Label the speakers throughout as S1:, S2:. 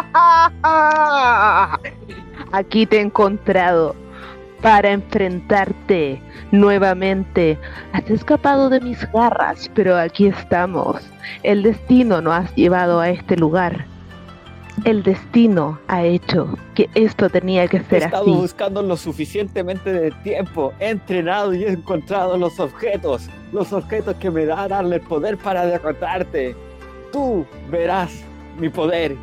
S1: Aquí te he encontrado para enfrentarte nuevamente. Has escapado de mis garras, pero aquí estamos. El destino nos ha llevado a este lugar. El destino ha hecho que esto tenía que ser
S2: He estado
S1: así.
S2: buscando lo suficientemente de tiempo, he entrenado y he encontrado los objetos, los objetos que me darán el poder para derrotarte. Tú verás mi poder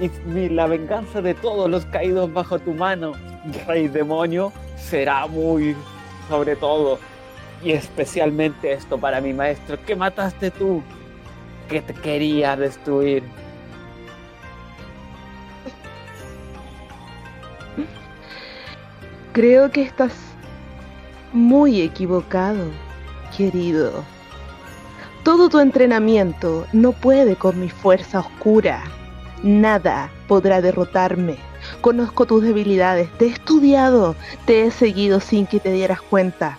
S2: y la venganza de todos los caídos bajo tu mano, rey demonio, será muy sobre todo y especialmente esto para mi maestro que mataste tú, que te quería destruir.
S1: Creo que estás muy equivocado, querido. Todo tu entrenamiento no puede con mi fuerza oscura. Nada podrá derrotarme. Conozco tus debilidades, te he estudiado, te he seguido sin que te dieras cuenta.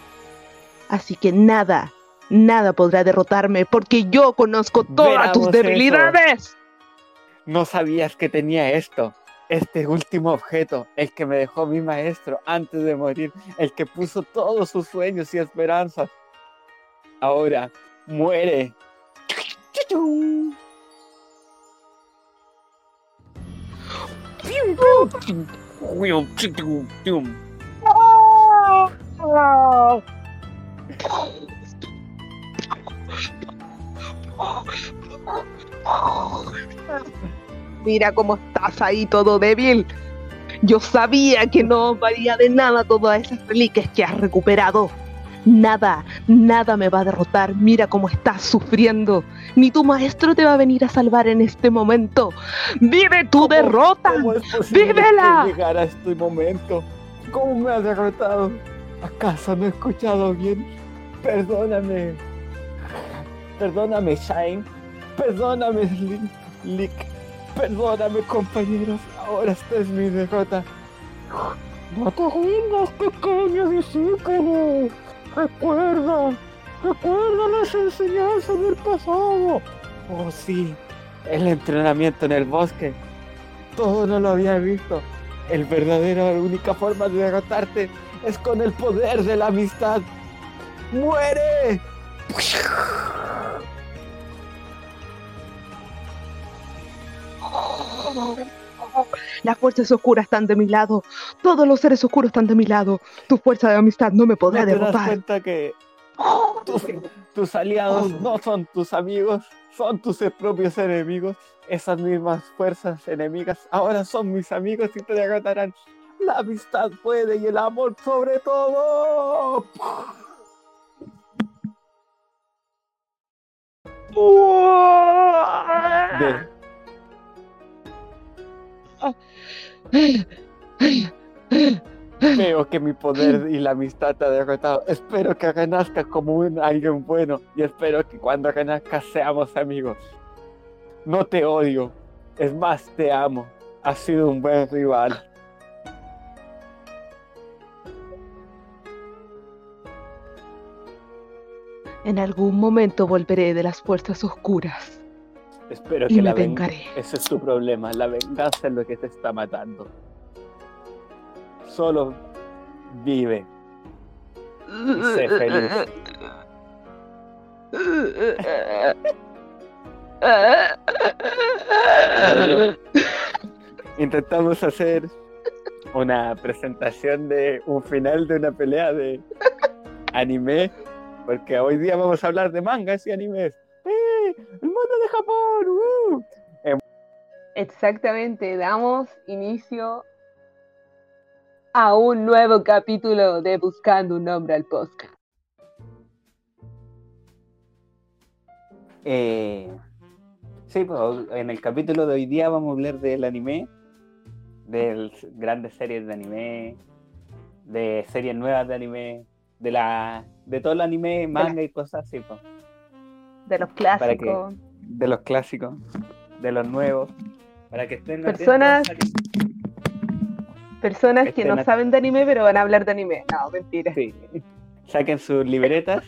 S1: Así que nada, nada podrá derrotarme porque yo conozco todas tus debilidades.
S2: No sabías que tenía esto. Este último objeto, el que me dejó mi maestro antes de morir, el que puso todos sus sueños y esperanzas. Ahora muere.
S1: Mira cómo estás ahí todo débil. Yo sabía que no valía de nada todas esas reliquias que has recuperado. Nada, nada me va a derrotar. Mira cómo estás sufriendo. Ni tu maestro te va a venir a salvar en este momento. ¡Vive tu
S2: ¿Cómo-
S1: derrota!
S2: ¿Cómo es
S1: ¡Vívela!
S2: que llegara a este momento? ¿Cómo me ha derrotado? ¿Acaso no he escuchado bien? Perdóname. Perdóname, Shine. Perdóname. Lick. Perdóname, compañeros. Ahora esta es mi derrota. No te rindas, pequeño discípulo. Recuerda. Recuerda las enseñanzas del pasado. Oh, sí. El entrenamiento en el bosque. Todo no lo había visto. El verdadero, la única forma de derrotarte es con el poder de la amistad. ¡Muere!
S1: Las fuerzas oscuras están de mi lado. Todos los seres oscuros están de mi lado. Tu fuerza de amistad no me podrá
S2: ¿No te das
S1: derrotar.
S2: cuenta que tus, tus aliados no son tus amigos, son tus propios enemigos? Esas mismas fuerzas enemigas ahora son mis amigos y te derrotarán. La amistad puede y el amor sobre todo. De- Veo que mi poder y la amistad te ha derrotado. Espero que renazcas como un alguien bueno y espero que cuando renazcas seamos amigos. No te odio, es más, te amo. Has sido un buen rival.
S1: En algún momento volveré de las fuerzas oscuras
S2: Espero
S1: y
S2: que
S1: me
S2: la ven-
S1: vengaré.
S2: Ese es tu problema. La venganza es lo que te está matando. Solo vive. sé feliz. Intentamos hacer una presentación de un final de una pelea de anime, porque hoy día vamos a hablar de mangas y animes. ¡El mundo de Japón! ¡Uh!
S3: Exactamente, damos inicio a un nuevo capítulo de Buscando un nombre al podcast.
S2: Eh, sí, pues en el capítulo de hoy día vamos a hablar del anime, de las grandes series de anime, de series nuevas de anime, de la de todo el anime, manga y cosas así, pues,
S3: De los
S2: Para
S3: clásicos.
S2: de los clásicos, de los nuevos, para que estén atentos.
S3: Personas- Personas que
S2: Estén
S3: no saben de anime, pero van a hablar de anime. No, mentira.
S2: Sí. Saquen sus libretas.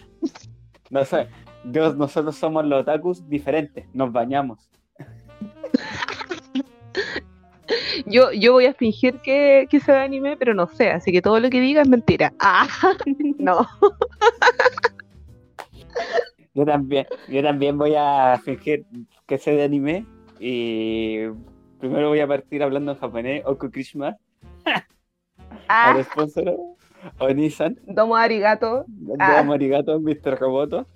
S2: No sé, Dios, nosotros somos los otakus diferentes, nos bañamos.
S1: Yo, yo voy a fingir que, que se anime, pero no sé, así que todo lo que diga es mentira. Ah, no.
S2: Yo también, yo también voy a fingir que sé de anime y primero voy a partir hablando en japonés, Oku Krishma,
S1: Ah,
S2: ahora sponsor, o Nissan,
S1: domo arigato.
S2: de
S1: Ah.
S2: Amorigato, Mr. Roboto.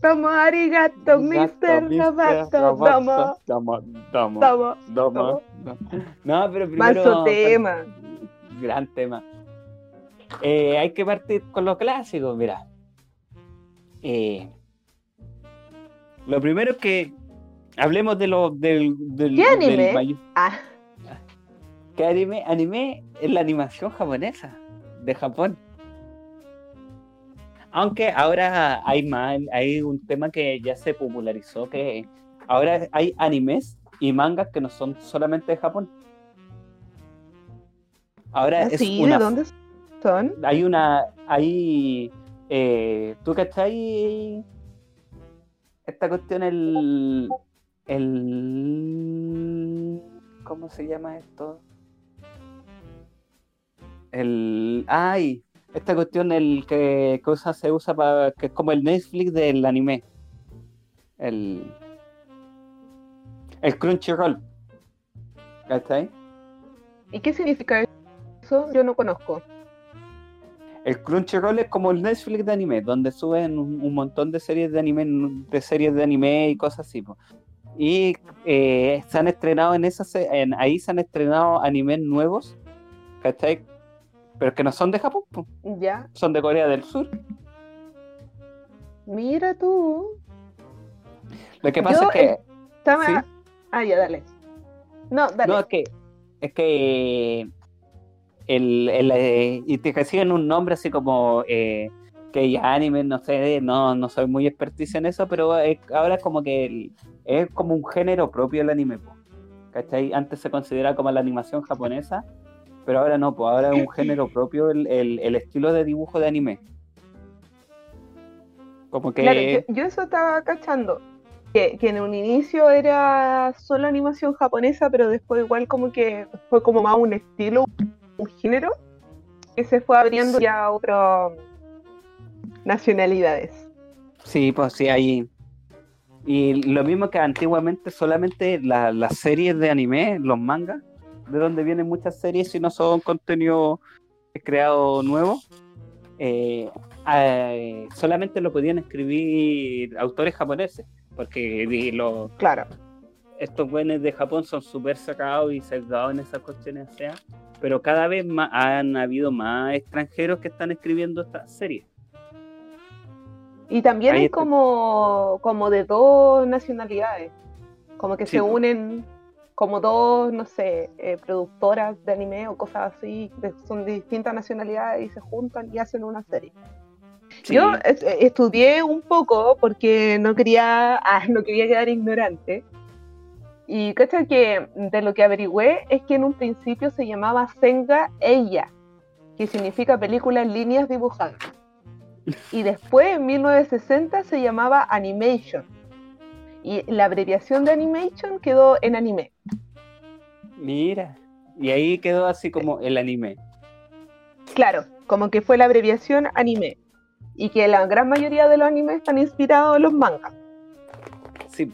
S1: Domo arigato, Mr. Roboto. Domo,
S2: Domo, domo,
S1: domo.
S2: domo, domo. No, pero primero...
S1: Manso tema.
S2: Gran tema. Eh, hay que partir con lo clásico, mira. Eh, lo primero es que hablemos de lo del, del,
S1: ¿Qué anime?
S2: del mayor-
S1: Ah,
S2: ¿Qué anime? Anime es la animación japonesa de Japón. Aunque ahora hay más, hay un tema que ya se popularizó que ahora hay animes y mangas que no son solamente de Japón. Ahora es
S1: Ah, sí,
S2: una
S1: ¿de dónde son?
S2: hay una hay eh, tú cachai esta cuestión el el cómo se llama esto el ay esta cuestión el que cosa se usa para que es como el Netflix del anime el el Crunchyroll ¿cachai?
S1: ¿Y qué significa eso? Yo no conozco.
S2: El Crunchyroll es como el Netflix de anime, donde suben un, un montón de series de anime, de series de anime y cosas así. po. Y eh, se han estrenado en esas, en, ahí se han estrenado animes nuevos, ¿cachai? Pero que no son de Japón, po,
S1: Ya,
S2: son de Corea del Sur.
S1: mira tú.
S2: Lo que pasa
S1: Yo,
S2: es que,
S1: Estaba-
S2: ¿Sí?
S1: Ah, ya, dale. No, dale.
S2: no, es que, es que el, el, eh, y te reciben un nombre así como eh, que ya anime, no sé, no, no soy muy experticia en eso, pero es- ahora es como que el- es como un género propio el anime, po, ¿cachai? Antes se consideraba como la animación japonesa, pero ahora no, pues ahora es un género propio el, el- el estilo de dibujo de anime. Como que...
S1: Claro, yo, yo eso estaba cachando. Que, que en un inicio era solo animación japonesa, pero después igual como que fue como más un estilo, un género, que se fue abriendo ya a otras nacionalidades.
S2: Sí, pues sí, ahí. Y lo mismo que antiguamente solamente la- las series de anime, los mangas, de donde vienen muchas series si no son contenido creado nuevo, eh, eh, solamente lo podían escribir autores japoneses, porque los-
S1: Claro.
S2: Estos buenos de Japón son súper sacados y sesgados en esas cuestiones, o sea, pero cada vez más han habido más extranjeros que están escribiendo estas series.
S1: Y también
S2: Ahí está.
S1: como, como de dos nacionalidades, como que
S2: Sí,
S1: se unen como dos, no sé, eh, productoras de anime o cosas así, que son de distintas nacionalidades y se juntan y hacen una serie.
S2: Sí.
S1: Yo es- eh, estudié un poco porque no quería, ah, no quería quedar ignorante. Y cacha que de lo que averigüé es que en un principio se llamaba Senga Eya, que significa película en líneas dibujadas. Y después, en 1960, se llamaba Animation. Y la abreviación de Animation quedó en anime.
S2: Mira, y ahí quedó así como el anime.
S1: Claro, como que fue la abreviación anime. Y que la gran mayoría de los animes están inspirados en los mangas.
S2: Sí,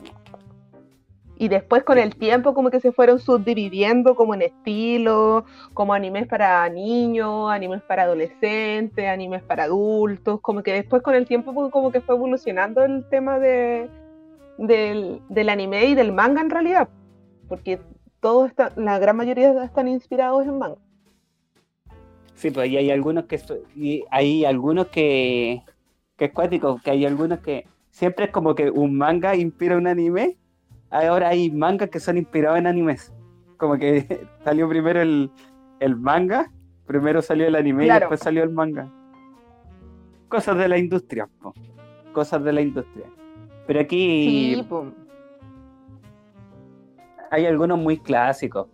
S1: Y después con el tiempo como que se fueron subdividiendo como en estilo, como animes para niños, animes para adolescentes, animes para adultos, como que después con el tiempo pues, como que fue evolucionando el tema de, del, del anime y del manga en realidad, porque todo está, la gran mayoría están inspirados en manga.
S2: sí, pues y hay algunos que y hay algunos que que es cuático, que hay algunos que siempre es como que un manga inspira un anime. Ahora hay mangas que son inspirados en animes. Como que salió primero el, el manga, primero salió el anime
S1: Claro.
S2: y después salió el manga. Cosas de la industria, po. cosas de la industria. Pero aquí
S1: Sí,
S2: hay algunos muy clásicos.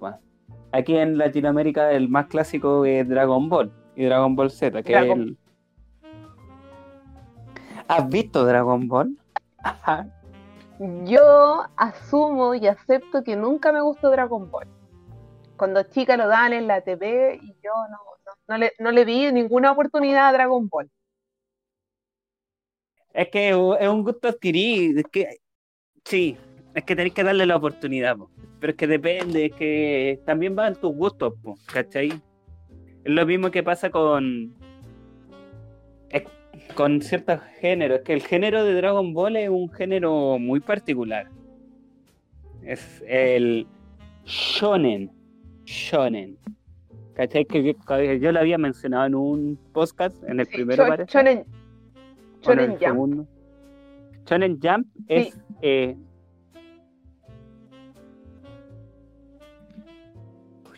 S2: Aquí en Latinoamérica el más clásico es Dragon Ball y Dragon Ball Z. Que es
S1: Dragon-
S2: el- ¿Has visto Dragon Ball?
S1: Yo asumo y acepto que nunca me gustó Dragon Ball. cuando chica lo dan en la TV y yo no, no, le, no le vi ninguna oportunidad a Dragon Ball.
S2: Es que es un gusto adquirido, es que sí, es que tenéis que darle la oportunidad, po. pero es que depende, es que también van tus gustos, po, ¿cachai? Es lo mismo que pasa con con ciertos géneros, es que el género de Dragon Ball es un género muy particular. Es el shonen, shonen. ¿Cachai? Que yo lo había mencionado en un podcast, en el
S1: Sí,
S2: primero parece.
S1: Shonen, Shonen Jump.
S2: segundo. Shonen Jump es
S1: Sí.
S2: eh,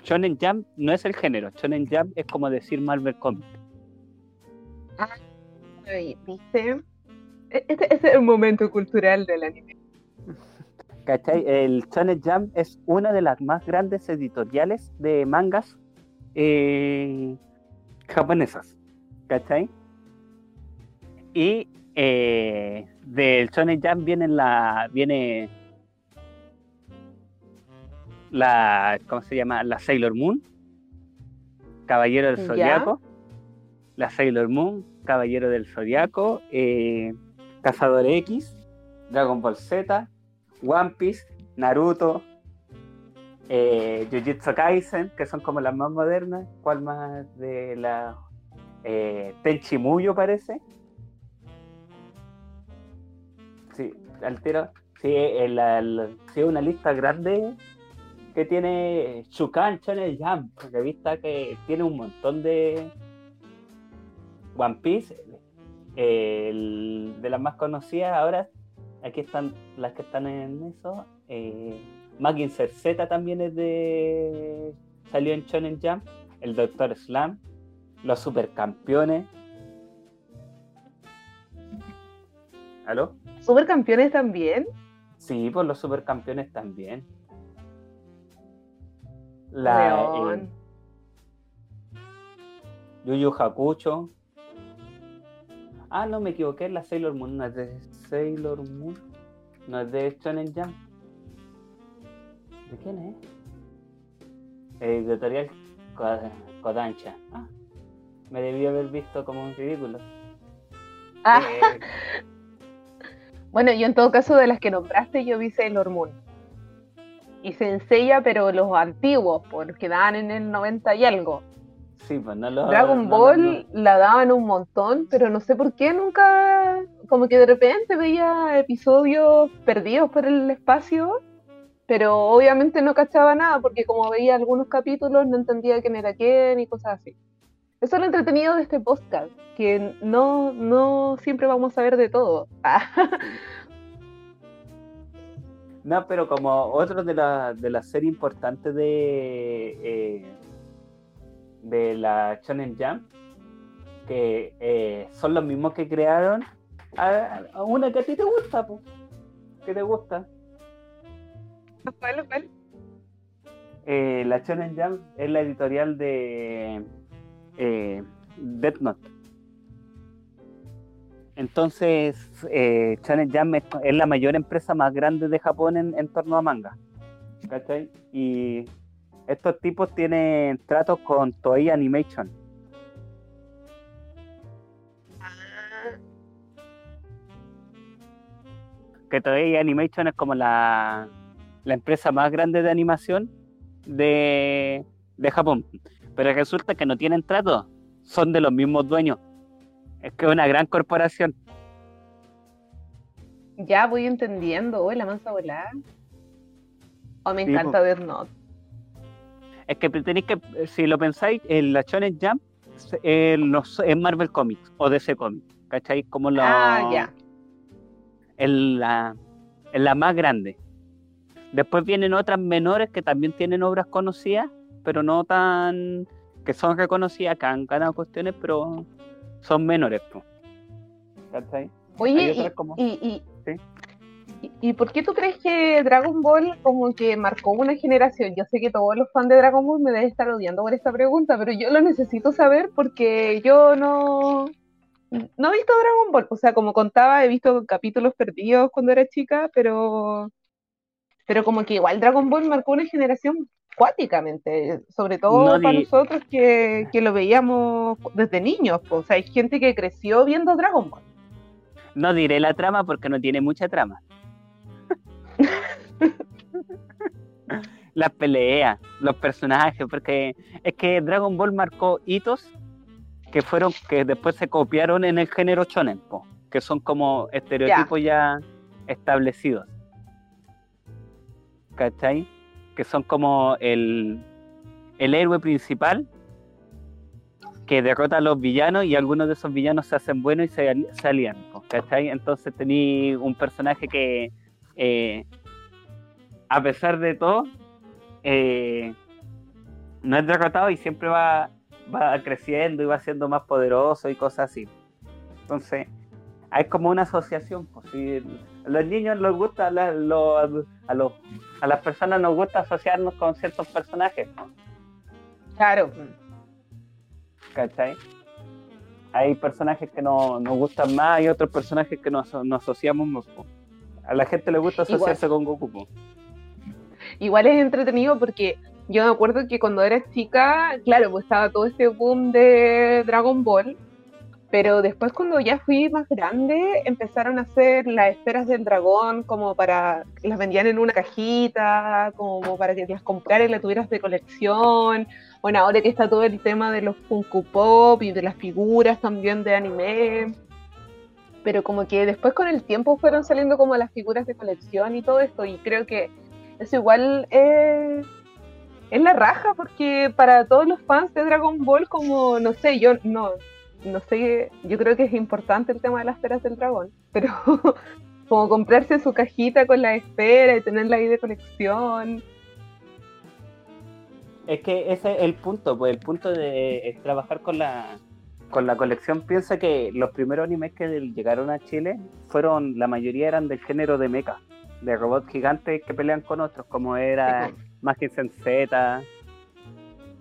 S2: Shonen Jump no es el género, Shonen Jump es como decir Marvel Comics.
S1: E- Este, este es el momento cultural del anime.
S2: ¿Cachai? El Shonen Jump es una de las más grandes editoriales de mangas eh, japonesas. ¿Cachai? Y eh, del Shonen Jump viene la. viene la. ¿cómo se llama? La Sailor Moon. Caballero del. Zodiaco. La Sailor Moon, Caballero del Zodiaco, eh, Cazador X, Dragon Ball Z, One Piece, Naruto, eh, Jujutsu Kaisen, que son como las más modernas. ¿Cuál más de la eh, Tenchi Muyo parece? Sí, al tiro. Sí, el, el- sí, una lista grande que tiene Shukan Shonen Jump, revista que tiene un montón de One Piece, el- de las más conocidas ahora, aquí están las que están en eso. Eh, Mackinser Z también es de. salió en Shonen Jump. El Doctor Slam. Los Supercampeones. ¿Aló?
S1: Supercampeones también.
S2: Sí, por los Supercampeones también. La,
S1: León.
S2: eh, Yu Yu Hakucho. Ah, no, me equivoqué, la Sailor Moon no es de Sailor Moon. No es de Shonen Jump. ¿De quién es? Editorial Ko- Kodansha. Ah, me debí haber visto como un ridículo.
S1: Ah,
S2: Eh,
S1: bueno, yo en todo caso de las que nombraste, yo vi Sailor Moon. Y Senseiya, pero los antiguos, porque daban en el 90 y algo.
S2: Sí, pues no lo.
S1: Dragon
S2: no-
S1: Ball
S2: no-
S1: la daban un montón, pero no sé por qué nunca, como que de repente veía episodios perdidos por el espacio, pero obviamente no cachaba nada, porque como veía algunos capítulos no entendía quién era quién y cosas así. Eso es lo entretenido de este podcast, que no, no siempre vamos a ver de todo.
S2: No, pero como otro de las de las series importantes de eh, de la Shonen Jump, que eh, son los mismos que crearon a, a una que a ti te gusta, po, que te gusta.
S1: ¿cuál, cuál?
S2: Eh, la Shonen Jump es la editorial de eh, Death Note. Entonces, eh, Shonen Jump es, es la mayor empresa más grande de Japón en, en torno a manga. ¿Cachai? Y estos tipos tienen tratos con Toei Animation. Que Toei Animation es como la, la empresa más grande de animación de, de Japón. Pero resulta que no tienen trato, son de los mismos dueños. Es que es una gran corporación.
S1: Ya voy entendiendo, oh, la mansa volada. Oh, me
S2: Sí,
S1: encanta. Death Note.
S2: Es que tenéis que, si lo pensáis, el la Shonen Jump eh, los- es Marvel Comics o DC Comics, ¿cachai? Como la,
S1: Ah, ya.
S2: es la, es la más grande. Después vienen otras menores que también tienen obras conocidas, pero no tan. que son reconocidas, que han ganado cuestiones, pero son menores. po. ¿Cachai?
S1: Oye, y,
S2: como-
S1: y, y,
S2: Sí.
S1: Y- ¿y por qué tú crees que Dragon Ball como que marcó una generación? Yo sé que todos los fans de Dragon Ball me deben estar odiando por esta pregunta, pero yo lo necesito saber porque yo no, no he visto Dragon Ball. O sea, como contaba, he visto capítulos perdidos cuando era chica, pero, pero como que igual Dragon Ball marcó una generación cuáticamente, sobre todo
S2: No
S1: para nosotros que, que lo veíamos desde niños. O sea, hay gente que creció viendo Dragon Ball.
S2: No diré la trama porque no tiene mucha trama. Las peleas, los personajes, porque es que Dragon Ball marcó hitos que fueron que después se copiaron en el género shonen, po, que son como estereotipos ya, establecidos. ¿Cachai? Que son como el, el héroe principal que derrota a los villanos y algunos de esos villanos se hacen buenos y se, se alían, ¿cachai? Entonces tení un personaje que, eh, a pesar de todo, eh, no es derrotado y siempre va, va creciendo y va siendo más poderoso y cosas así. Entonces, hay como una asociación. Pues, si a los niños les gusta, a, los, a las personas nos gusta asociarnos con ciertos personajes, ¿no?
S1: Claro.
S2: ¿cachai? Hay personajes que no, nos gustan más y otros personajes que nos, nos asociamos más. po. A la gente le gusta
S1: Igual.
S2: asociarse con Goku.
S1: Igual es entretenido porque yo me acuerdo que cuando era chica, claro, pues estaba todo este boom de Dragon Ball, pero después cuando ya fui más grande empezaron a hacer las esferas del dragón como para, las vendían en una cajita, como para que las compraras y las tuvieras de colección. Bueno, ahora que está todo el tema de los Funko Pop y de las figuras también de anime. Pero como que después con el tiempo fueron saliendo como las figuras de colección y todo esto, y creo que eso igual eh, es la raja, porque para todos los fans de Dragon Ball, como, no sé, yo no, no sé, yo creo que es importante el tema de las esferas del dragón, pero como comprarse su cajita con la esfera y tenerla ahí de colección.
S2: Es que ese es el punto, pues el punto de eh, trabajar con la con la colección. Piensa que los primeros animes que llegaron a Chile fueron, la mayoría eran del género de mecha, de robots gigantes que pelean con otros, como era
S1: Sí,
S2: Magic Z,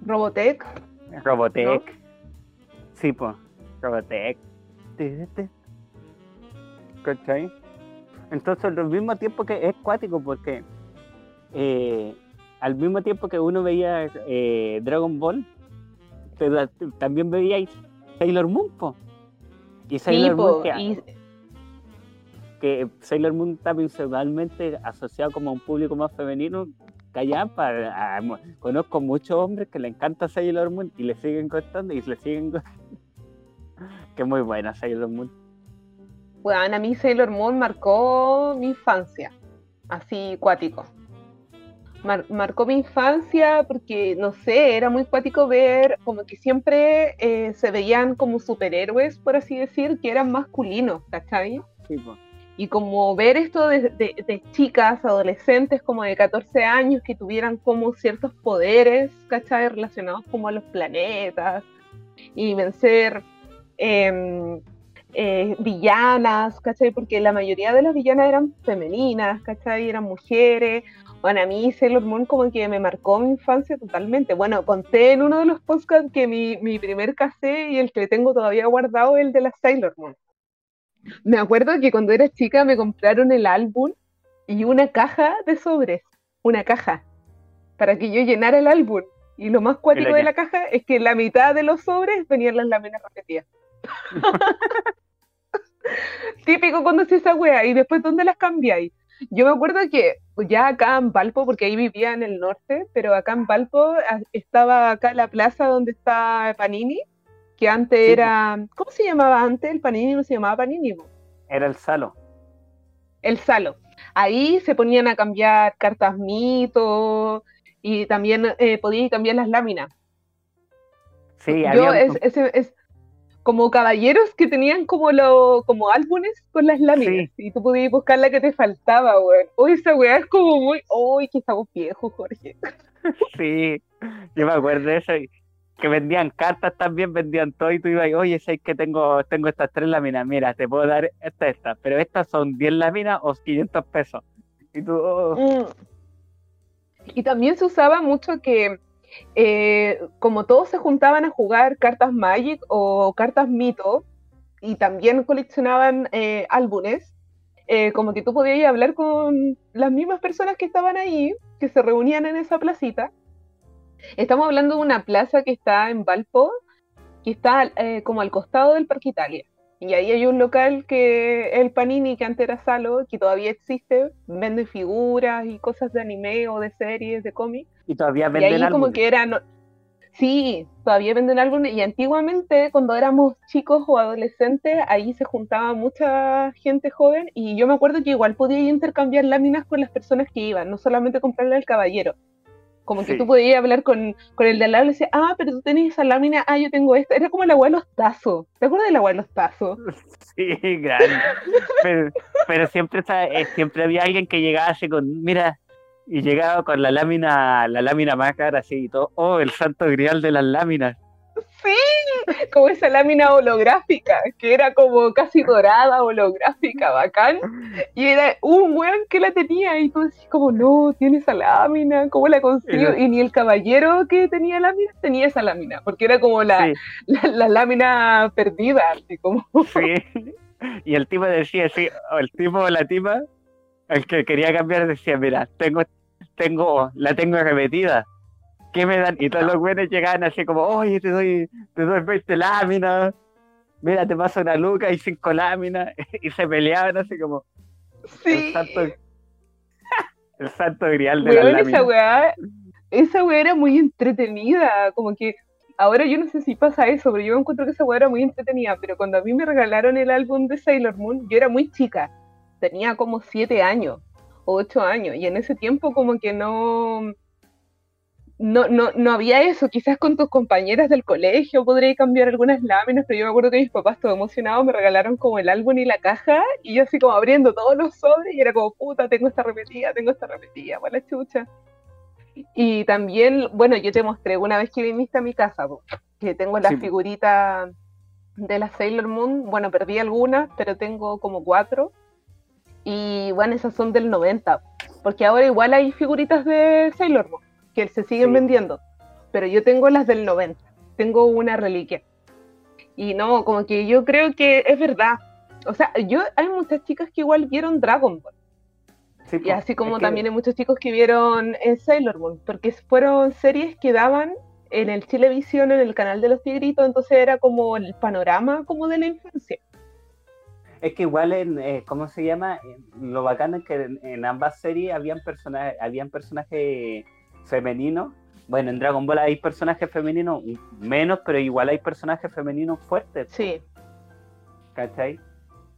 S1: Robotech,
S2: Robotech. Sí, pues, Robotech. ¿Cachai? Entonces, al mismo tiempo que es cuático, porque eh, al mismo tiempo que uno veía eh, Dragon Ball, te también veía Sailor Moon, po. Y Sailor Moon, que,
S1: y
S2: que Sailor Moon está principalmente asociado como a un público más femenino. Callampa, a- conozco muchos hombres que le encanta Sailor Moon y le siguen costando y le siguen costando. que muy buena Sailor Moon.
S1: Bueno, a mí Sailor Moon marcó mi infancia, así cuático. Mar- marcó mi infancia porque, no sé, era muy cuático ver como que siempre eh, se veían como superhéroes, por así decir, que eran masculinos, ¿cachai?
S2: Sí.
S1: Y como ver esto de, de- de chicas, adolescentes como de 14 años que tuvieran como ciertos poderes, ¿cachai? Relacionados como a los planetas y vencer em, eh, villanas, ¿cachai? Porque la mayoría de las villanas eran femeninas, ¿cachai? Eran mujeres. Bueno, a mí Sailor Moon como que me marcó mi infancia totalmente. Bueno, conté en uno de los podcasts que mi, mi primer cassette y el que tengo todavía guardado es el de la Sailor Moon. Me acuerdo que cuando era chica me compraron el álbum y una caja de sobres, una caja, para que yo llenara el álbum. Y lo más cuático de la caja es que la mitad de los sobres venían las láminas repetidas. Típico cuando se esa wea, y después ¿dónde las cambiáis? Yo me acuerdo que ya acá en Valpo, porque ahí vivía en el norte, pero acá en Valpo a- estaba acá la plaza donde está Panini, que antes
S2: Sí,
S1: era, ¿cómo se llamaba antes? El Panini no se llamaba Panini.
S2: Era el Salo.
S1: el Salo. Ahí se ponían a cambiar cartas mito y también eh, podías cambiar las láminas.
S2: Sí,
S1: Yo
S2: había
S1: es, ese- es como caballeros que tenían como lo, como álbumes con las láminas y tú podías buscar la que te faltaba, weón. Uy, esa weá es como muy, uy, que estamos viejos, Jorge.
S2: Sí, yo me acuerdo de eso. y Que vendían cartas también, vendían todo y tú ibas, oye, sé que tengo, tengo estas tres láminas, mira, te puedo dar esta, esta, pero estas son 10 láminas o 500 pesos. Y tú, oh,
S1: Mm. Y también se usaba mucho que, eh, como todos se juntaban a jugar cartas Magic o cartas Mito, y también coleccionaban eh, álbumes, eh, como que tú podías hablar con las mismas personas que estaban ahí, que se reunían en esa placita, Estamos hablando de una plaza que está en Valpo, que está como al costado del Parque Italia. Y ahí hay un local que el Panini, que antes era Salo, que todavía existe, vende figuras y cosas de anime o de series, de cómics.
S2: Y todavía
S1: Y
S2: venden
S1: como
S2: álbumes.
S1: que eran... Sí, todavía venden álbumes. Y antiguamente, cuando éramos chicos o adolescentes, ahí se juntaba mucha gente joven. Y yo me acuerdo que igual podía intercambiar láminas con las personas que iban, no solamente comprarle al caballero. Como que
S2: Sí.
S1: tú podías hablar con, con el de al lado y le decías, ah, pero tú tenés esa lámina, ah, yo tengo esta. Era como el agua de los tazos. ¿Te acuerdas del agua de los tazos?
S2: Sí, grande. Pero, pero siempre, eh, siempre había alguien que llegaba así con, mira, y llegaba con la lámina, la lámina más cara así y todo. Oh, el santo grial de las láminas.
S1: Sí, como esa lámina holográfica, que era como casi dorada, holográfica, bacán. Y era un weón que la tenía y tú decís como, no, tiene esa lámina, ¿cómo la consiguió? Y ni el caballero que tenía lámina tenía esa lámina, porque era como la,
S2: Sí,
S1: la, la lámina perdida, así como...
S2: sí. Y el tipo decía así, o el tipo o la tipa, el que quería cambiar decía, mira, tengo, tengo, la tengo repetida. ¿Qué me dan? Y todos los buenos llegaban así como, oye, te doy, te doy 20 láminas, mira, te paso una luca y cinco láminas, y se peleaban así como el
S1: Sí,
S2: santo, el santo grial de las
S1: weón, esa
S2: láminas.
S1: weá, esa weá era muy entretenida, como que ahora yo no sé si pasa eso, pero yo encuentro que esa weá era muy entretenida, pero cuando a mí me regalaron el álbum de Sailor Moon, yo era muy chica, tenía como siete años o ocho años, y en ese tiempo como que no, no, no, no había eso, quizás con tus compañeras del colegio podría cambiar algunas láminas, pero yo me acuerdo que mis papás todo emocionados me regalaron como el álbum y la caja, y yo así como abriendo todos los sobres, y era como, puta, tengo esta repetida, tengo esta repetida, para la chucha. Y también, bueno, yo te mostré una vez que viniste a mi casa, que tengo las
S2: Sí, po.
S1: figuritas de la Sailor Moon, bueno, perdí algunas, pero tengo como cuatro, y bueno, esas son del 90, porque ahora igual hay figuritas de Sailor Moon, que se siguen
S2: Sí.
S1: vendiendo, pero yo tengo las del 90, tengo una reliquia. Y no, como que yo creo que es verdad. O sea, yo hay muchas chicas que igual vieron Dragon Ball.
S2: Sí,
S1: Y así como
S2: es que-
S1: también hay muchos chicos que vieron eh, Sailor Moon, porque fueron series que daban en el Chilevisión, en el canal de los Tigritos, entonces era como el panorama como de la infancia.
S2: Es que igual en, eh, ¿cómo se llama? Lo bacano es que en, en ambas series habían personajes, habían personajes femeninos. Bueno, en Dragon Ball hay personajes femeninos menos, pero igual hay personajes femeninos fuertes,
S1: Sí,
S2: ¿cachai?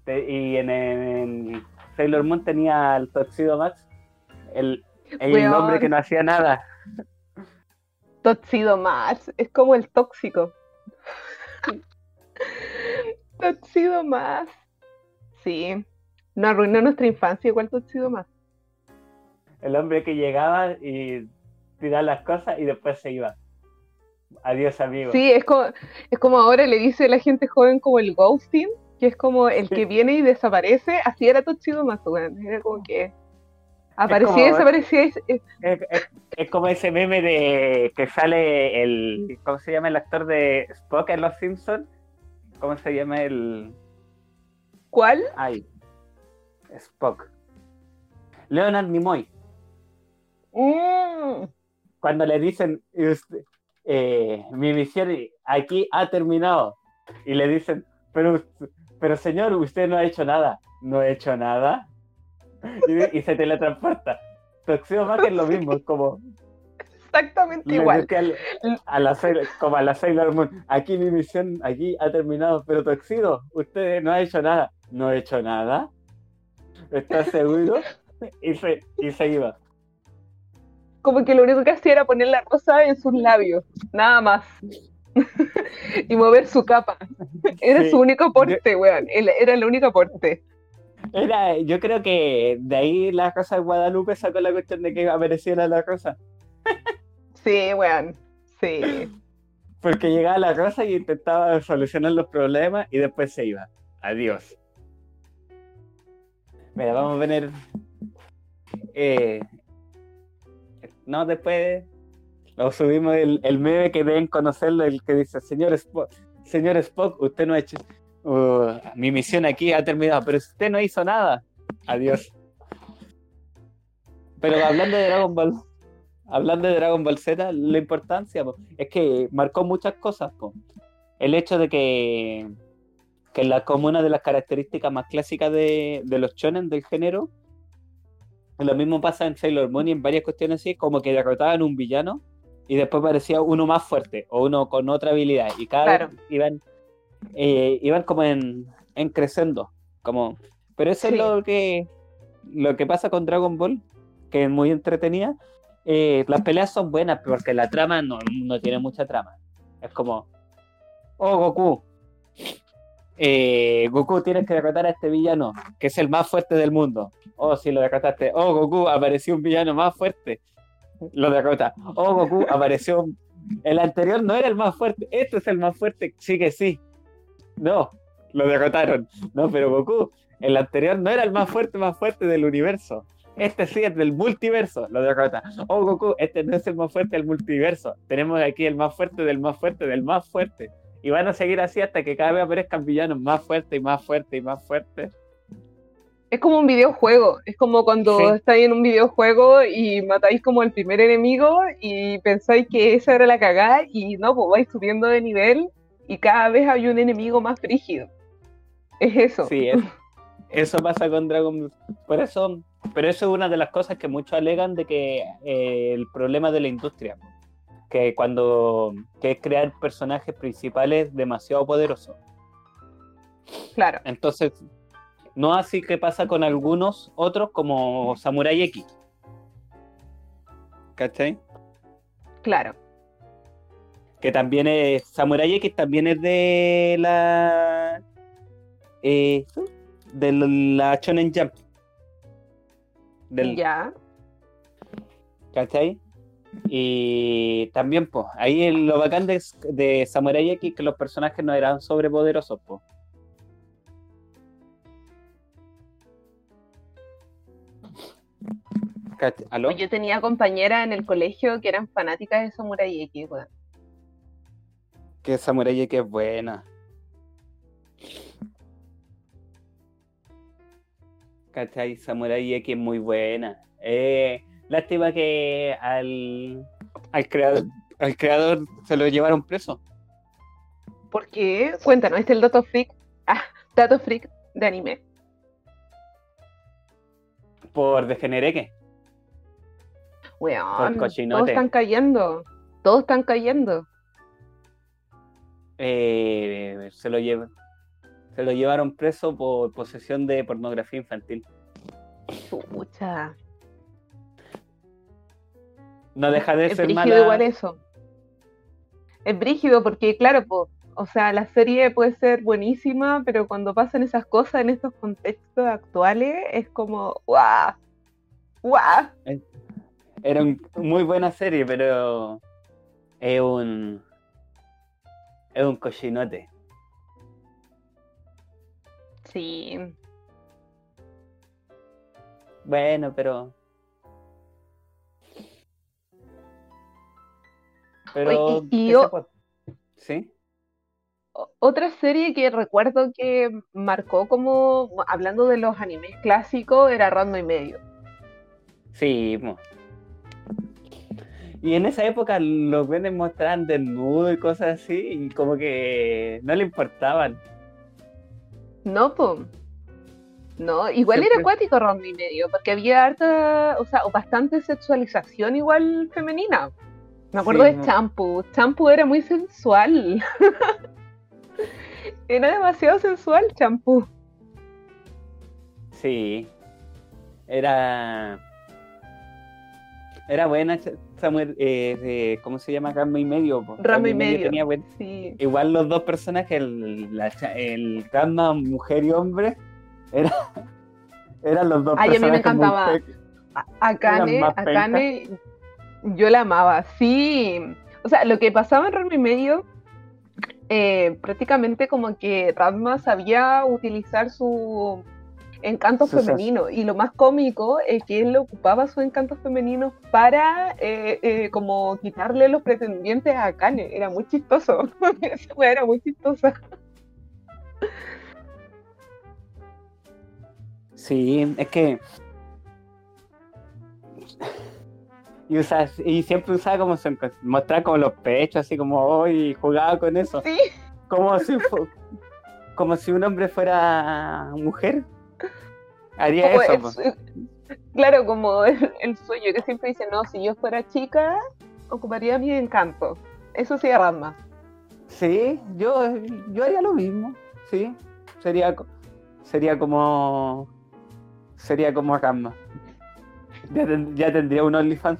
S2: Y en, en Sailor Moon tenía al Tuxedo Max, el, el
S1: Weón.
S2: hombre que no hacía nada.
S1: Toxido Mars, es como el tóxico. Toxido Mars. Sí, no arruinó nuestra infancia igual Toxido Mars.
S2: El hombre que llegaba y tiraba las cosas y después se iba. Adiós, amigo.
S1: Sí, es como, es como ahora le dice la gente joven como el ghosting, que es como el que viene y desaparece, así era Toxido Mars, weón. Era como que aparecía y desaparecía.
S2: Es, es- es como ese meme de que sale el. ¿Cómo se llama el actor de Spock en Los Simpsons? ¿Cómo se llama el.
S1: ¿Cuál?
S2: Ay. Spock. Leonard Nimoy.
S1: Mm,
S2: Cuando le dicen. "Y usted- eh, mi misión aquí ha terminado. Y le dicen. Pero, pero señor, usted no ha hecho nada. No he hecho nada. Y, y se teletransporta. Tuxedo Mask es lo mismo, es como.
S1: exactamente
S2: Le
S1: igual.
S2: al- a la como a la Sailor Moon, aquí mi misión, aquí ha terminado, pero Toxido, usted no ha hecho nada. No he hecho nada. ¿Estás seguro? Y se, y se iba.
S1: Como que lo único que hacía era poner la rosa en sus labios, nada más. y mover su capa. Era
S2: Sí.
S1: su único aporte, weón. Era el único aporte.
S2: Era, yo creo que de ahí la Rosa de Guadalupe sacó la cuestión de que apareciera la Rosa.
S1: Sí, weón. Sí.
S2: Porque llegaba la Rosa y intentaba solucionar los problemas y después se iba. Adiós. Mira, vamos a poner. eh, no, después lo subimos el, el meme que deben conocerlo, el que dice: Señor Spock, señor Spock usted no ha hecho. uh, mi misión aquí ha terminado, pero usted no hizo nada. Adiós. Pero hablando de Dragon Ball, hablando de Dragon Ball Z, la importancia po, es que marcó muchas cosas. El hecho de que, que la, como una de las características más clásicas de, de los shonen del género, lo mismo pasa en Sailor Moon y en varias cuestiones así, como que derrotaban un villano y después parecía uno más fuerte o uno con otra habilidad y cada
S1: Claro.
S2: vez iban, eh, iban como en, en creciendo. Como, pero eso
S1: Sí.
S2: es lo que, lo que pasa con Dragon Ball, que es muy entretenida. Eh, las peleas son buenas porque la trama no, no tiene mucha trama. Es como, oh Goku, eh, Goku tienes que derrotar a este villano, que es el más fuerte del mundo. Oh, si lo derrotaste. Oh, Goku, apareció un villano más fuerte. Lo derrota. Oh, Goku, apareció. un- El anterior no era el más fuerte. Este es el más fuerte. Sí que sí. No, lo derrotaron. No, pero Goku, el anterior no era el más fuerte, más fuerte del universo. Este sí es del multiverso. Lo derrota. Oh, Goku, este no es el más fuerte del multiverso. Tenemos aquí el más fuerte del más fuerte del más fuerte. Y van a seguir así hasta que cada vez aparezcan villanos más fuertes y más fuertes y más fuertes.
S1: Es como un videojuego, es como cuando
S2: Sí.
S1: estáis en un videojuego y matáis como el primer enemigo y pensáis que esa era la cagada y no, pues vais subiendo de nivel y cada vez hay un enemigo más frígido. Es eso.
S2: Sí, es- eso pasa con Dragon Ball. Por eso, pero eso es una de las cosas que muchos alegan de que eh, el problema de la industria, que cuando que es crear personajes principales demasiado poderosos.
S1: Claro,
S2: Entonces, no así que pasa con algunos otros como Samurai X. ¿Cachai?
S1: claro.
S2: Que también es. Samurai X también es de la. eh, de la Shonen Jump. Del,
S1: Ya.
S2: ¿Cachai? Y también, pues, ahí lo bacán de, de Samurai X que los personajes no eran sobrepoderosos, pues. ¿Cach- ¿Aló?
S1: Yo tenía compañeras en el colegio que eran fanáticas de Samurai X, weón.
S2: Que Samurai X es buena. ¿Cachai? Samurai X es muy buena. Eh, lástima que al, al, creador, al creador se lo llevaron preso.
S1: ¿Por qué? Cuéntanos, este es el dato freak. Ah, dato freak de anime.
S2: Por degenereque.
S1: Weón,
S2: Por
S1: todos están cayendo. Todos están cayendo.
S2: Eh, se, lo lleva- se lo llevaron preso por posesión de pornografía infantil.
S1: Chucha.
S2: No deja de
S1: Es
S2: ser
S1: brígido
S2: mala.
S1: igual eso. Es brígido porque, claro, po, o sea, la serie puede ser buenísima, pero cuando pasan esas cosas en estos contextos actuales, es como, ¡guau! ¡guau!
S2: Era una muy buena serie, pero es un es un cochinote.
S1: Sí.
S2: Bueno, pero pero
S1: Oye, y- y
S2: ¿qué
S1: yo-
S2: ¿Sí?
S1: Otra serie que recuerdo que marcó como, hablando de los animes clásicos, era Rando y Medio.
S2: Sí, mo. Y en esa época los venes mostraban desnudos y cosas así, y como que no le importaban.
S1: No, po. No, igual
S2: Siempre-
S1: era acuático Rando y Medio, porque había harta, o sea, o bastante sexualización igual femenina. Me acuerdo
S2: Sí,
S1: de
S2: no.
S1: Champu. Champu era muy sensual. era demasiado sensual Champu.
S2: Sí. Era. Era buena Samuel. eh, ¿Cómo se llama? Ramo y medio. po.
S1: Ramo y medio.
S2: tenía buen-
S1: Sí.
S2: Igual los dos personajes, el, la el Ranma, mujer y hombre, era, eran los dos
S1: Ay, a mí me
S2: personajes muy
S1: encantaba. A- Akane, Akane, yo la amaba, sí. O sea, lo que pasaba en Ranma y medio, eh, prácticamente como que Ranma sabía utilizar su encanto femenino. Y lo más cómico es que él ocupaba sus encantos femeninos para eh, eh, como quitarle los pretendientes a Akane. Era muy chistoso. Esa era muy chistosa.
S2: Sí, es que. Y, y siempre usaba como se mostraba como los pechos, así como hoy jugaba con eso.
S1: Sí,
S2: Como si como si un hombre fuera mujer. Haría
S1: como
S2: eso.
S1: el claro, como el, el sueño que siempre dice, no, si yo fuera chica, ocuparía mi encanto. Eso sí, Rasma.
S2: Sí, yo, yo haría lo mismo. Sí, sería, sería como. Sería como Gamma. Ya, ten- ya tendría un OnlyFans.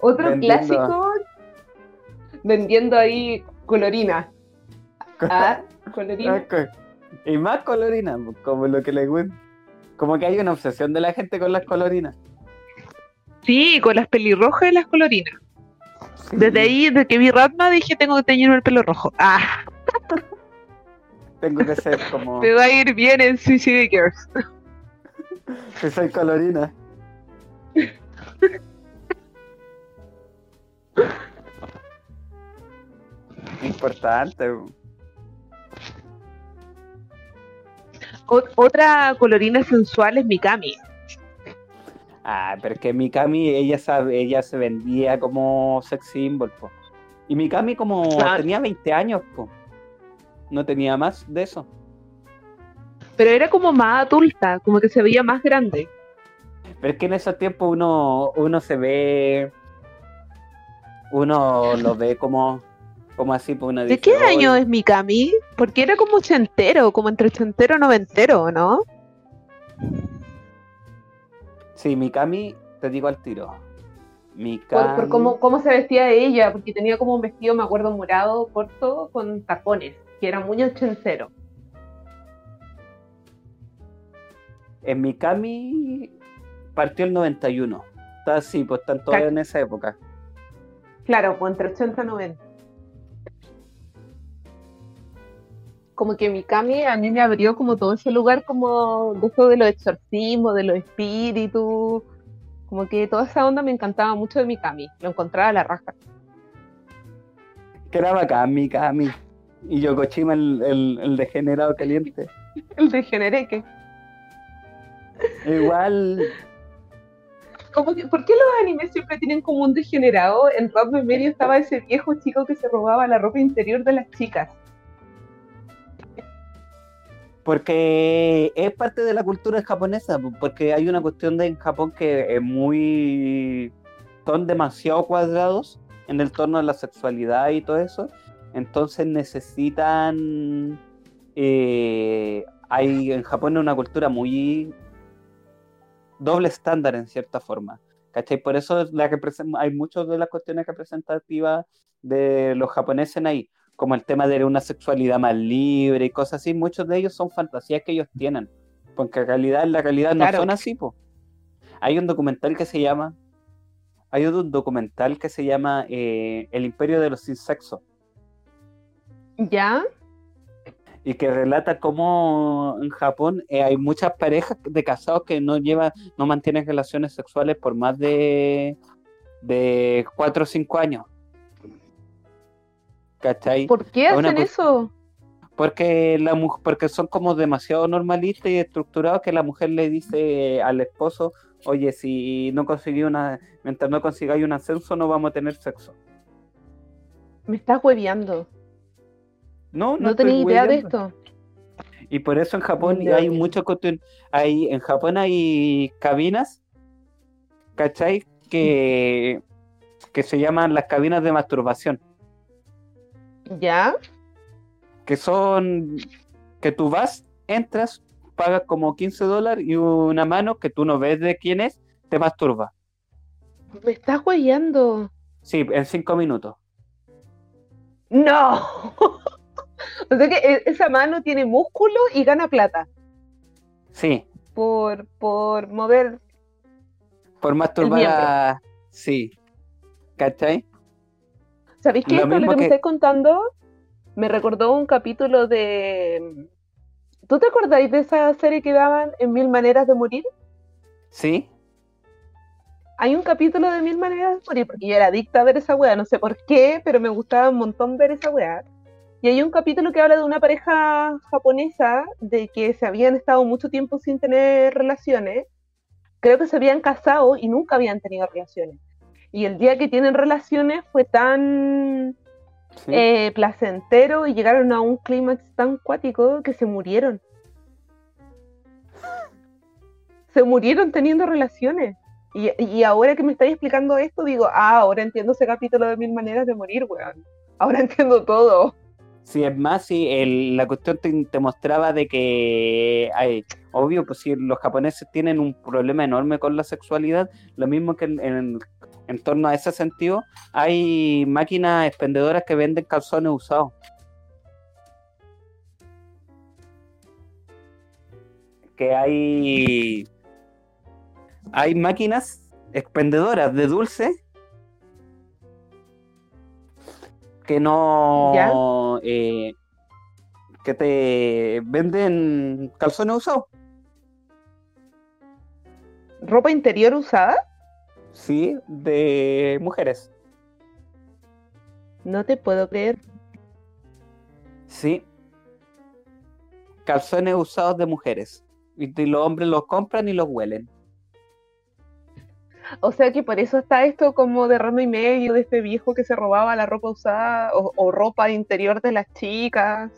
S1: Otro
S2: Vendiendo-
S1: clásico, vendiendo ahí colorina. Ah, colorina.
S2: Y más colorina, po, como lo que le gusta. Como que hay una obsesión de la gente con las colorinas.
S4: Sí, con las pelirrojas y las colorinas. Desde ahí, desde que vi Ratma, dije tengo que teñirme el pelo rojo. Ah,
S2: Tengo que ser como.
S4: me va a ir bien en Suicide Girls.
S2: que soy colorina. Importante.
S4: otra colorina sensual es Mikami.
S2: Ah, pero es que Mikami, ella sabe, ella se vendía como sex symbol, po. Y Mikami como
S4: Claro.
S2: tenía 20 años, po. No tenía más de eso.
S4: Pero era como más adulta, como que se veía más grande.
S2: Pero es que en esos tiempos uno, uno se ve, uno lo ve como, como así, pues uno
S4: ¿De
S2: dice,
S4: qué
S2: "Oye,
S4: año es Mikami? Porque era como ochentero, como entre ochentero y noventero, ¿no?
S2: Sí, Mikami, te digo al tiro.
S1: Por,
S2: Mikami.
S1: por cómo, cómo se vestía ella, porque tenía como un vestido, me acuerdo, morado, corto, con tacones, que era muy ochentero.
S2: En Mikami partió el 91. Está así, pues están todos en esa época.
S1: Claro, pues entre 80 y 90. Como que Mikami a mí me abrió como todo ese lugar como de eso de los exorcismos, de los espíritus. Como que toda esa onda me encantaba mucho de Mikami. Lo encontraba a la raja.
S2: Que era bacán, Mikami. Y Yokoshima, el, el, el degenerado caliente.
S1: El degenereque.
S2: Igual,
S1: ¿Por qué los animes siempre tienen como un degenerado? En Ranma y medio estaba ese viejo chico que se robaba la ropa interior de las chicas.
S2: porque es parte de la cultura japonesa, po, porque hay una cuestión de en Japón que es muy... son demasiado cuadrados en el torno a la sexualidad y todo eso, entonces necesitan... eh, hay en Japón una cultura muy doble estándar en cierta forma. ¿Cachai? Por eso es la represen- hay muchas de las cuestiones representativas de los japoneses en ahí, como el tema de una sexualidad más libre y cosas así, muchos de ellos son fantasías que ellos tienen, porque en realidad, la realidad no son así, po. Hay un documental que se llama, hay un documental que se llama eh, El Imperio de los Sin Sexo,
S1: ¿Ya?
S2: Y que relata cómo en Japón eh, hay muchas parejas de casados que no llevan, no mantienen relaciones sexuales por más de de 4 o 5 años. ¿Cachai?
S1: ¿Por qué
S2: una
S1: hacen eso?
S2: Porque la porque son como demasiado normalistas y estructurados que la mujer le dice al esposo, oye, si no conseguí una, mientras no consigáis un ascenso no vamos a tener sexo.
S1: Me estás hueveando.
S2: No,
S1: No,
S2: estoy
S1: tenía idea de esto.
S2: Y por eso en Japón hay
S1: ya.
S2: mucho cuestión- hay en Japón hay cabinas, ¿cachai? Que, que se llaman las cabinas de masturbación,
S1: ¿Ya?
S2: que son que tú vas, entras, pagas como 15 dólares y una mano que tú no ves de quién es, te masturba.
S1: Me estás hueveando.
S2: Sí, en 5 minutos.
S1: ¡No! O sea que e- esa mano tiene músculo y gana plata
S2: Sí,
S1: por, por mover.
S2: por masturbar a... Sí, ¿cachai?
S1: ¿Sabéis qué?
S2: Lo
S1: Esto, lo que me estáis contando me recordó un capítulo de. ¿Tú te acordáis de esa serie que daban en Mil Maneras de Morir?
S2: Sí,
S1: Hay un capítulo de Mil Maneras de Morir, porque yo era adicta a ver esa weá, no sé por qué, pero me gustaba un montón ver esa weá. Y hay un capítulo que habla de una pareja japonesa de que se habían estado mucho tiempo sin tener relaciones. Creo que se habían casado y nunca habían tenido relaciones. Y el día que tienen relaciones fue tan
S2: Sí.
S1: eh, placentero y llegaron a un clímax tan cuático que se murieron. Se murieron teniendo relaciones. Y, y ahora que me estáis explicando esto, digo, ah, ahora entiendo ese capítulo de mil maneras de morir, weón. Ahora entiendo todo.
S2: Sí, es más, sí, el- la cuestión te, mostraba de que, hay, obvio, pues si los japoneses tienen un problema enorme con la sexualidad, lo mismo que en- en torno a ese sentido, hay máquinas expendedoras que venden calzones usados. Que hay, hay máquinas expendedoras de dulce que no eh, que te venden calzones usados
S1: ¿Ropa interior usada?
S2: sí de mujeres.
S1: No te puedo creer.
S2: sí. Calzones usados de mujeres. Y y los hombres los compran y los huelen
S1: O sea que por eso está esto como de rama y medio de este viejo que se robaba la ropa usada o, o ropa interior de las chicas.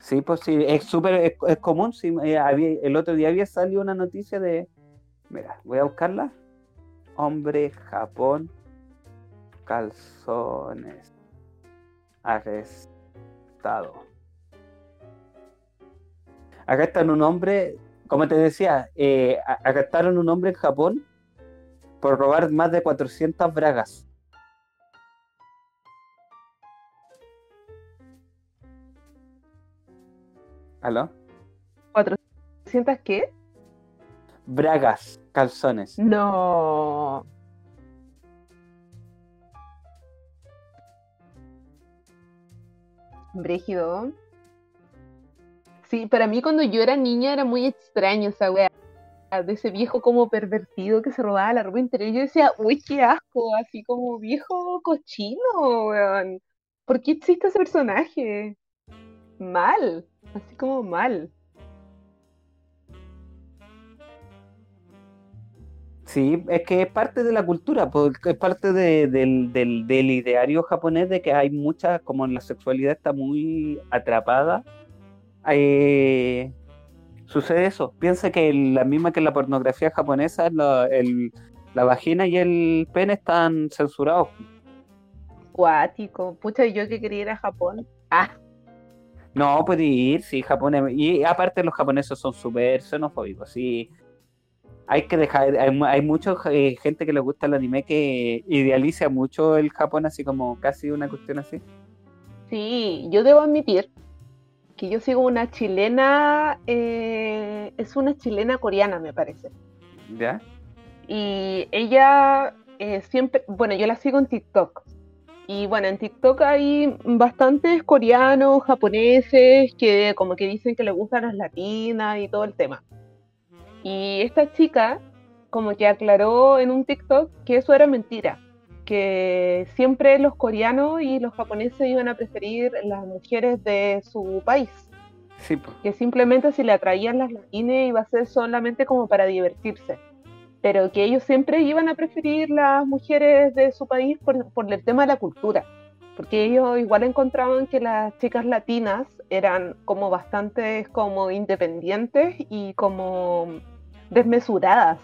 S2: Sí, pues sí, es súper es, común. eh, el otro día había salido una noticia de. Mira, voy a buscarla. Hombre, Japón, calzones, arrestado. Acá está un hombre, como te decía, eh, a- arrestaron un hombre en Japón por robar más de 400 bragas. ¿Aló?
S1: ¿Sientas qué?
S2: Bragas, calzones.
S1: No. Brígido. Sí, para mí cuando yo era niña era muy extraño esa wea. De ese viejo como pervertido que se robaba la ropa interior. Yo decía, uy, qué asco, así como viejo cochino, weón. ¿Por qué existe ese personaje? Mal, así como mal.
S2: Sí, es que es parte de la cultura, es parte de- del, del, del ideario japonés de que hay mucha, como la sexualidad está muy atrapada, eh, sucede eso. Piensa que la misma que la pornografía japonesa, la, el- la vagina y el pene están censurados.
S1: Cuático. Pucha, yo que quería ir a Japón. Ah,
S2: No, puede ir, sí, Japón. es- Y aparte los japoneses son súper xenofóbicos, sí. Hay que dejar, hay, hay mucha gente que le gusta el anime que idealiza mucho el Japón así como casi una cuestión así.
S1: Sí, yo debo admitir que yo sigo una chilena, eh, es una chilena coreana, me parece.
S2: ¿Ya?
S1: Y ella eh, siempre, bueno, yo la sigo en TikTok. Y bueno, en TikTok hay bastantes coreanos, japoneses, que como que dicen que les gustan las latinas y todo el tema. Y esta chica como que aclaró en un TikTok que eso era mentira, que siempre los coreanos y los japoneses iban a preferir las mujeres de su país,
S2: Sí, pues.
S1: que simplemente si le atraían las latinas iba a ser solamente como para divertirse, pero que ellos siempre iban a preferir las mujeres de su país por, por el tema de la cultura, porque ellos igual encontraban que las chicas latinas eran como bastante como independientes y como desmesuradas,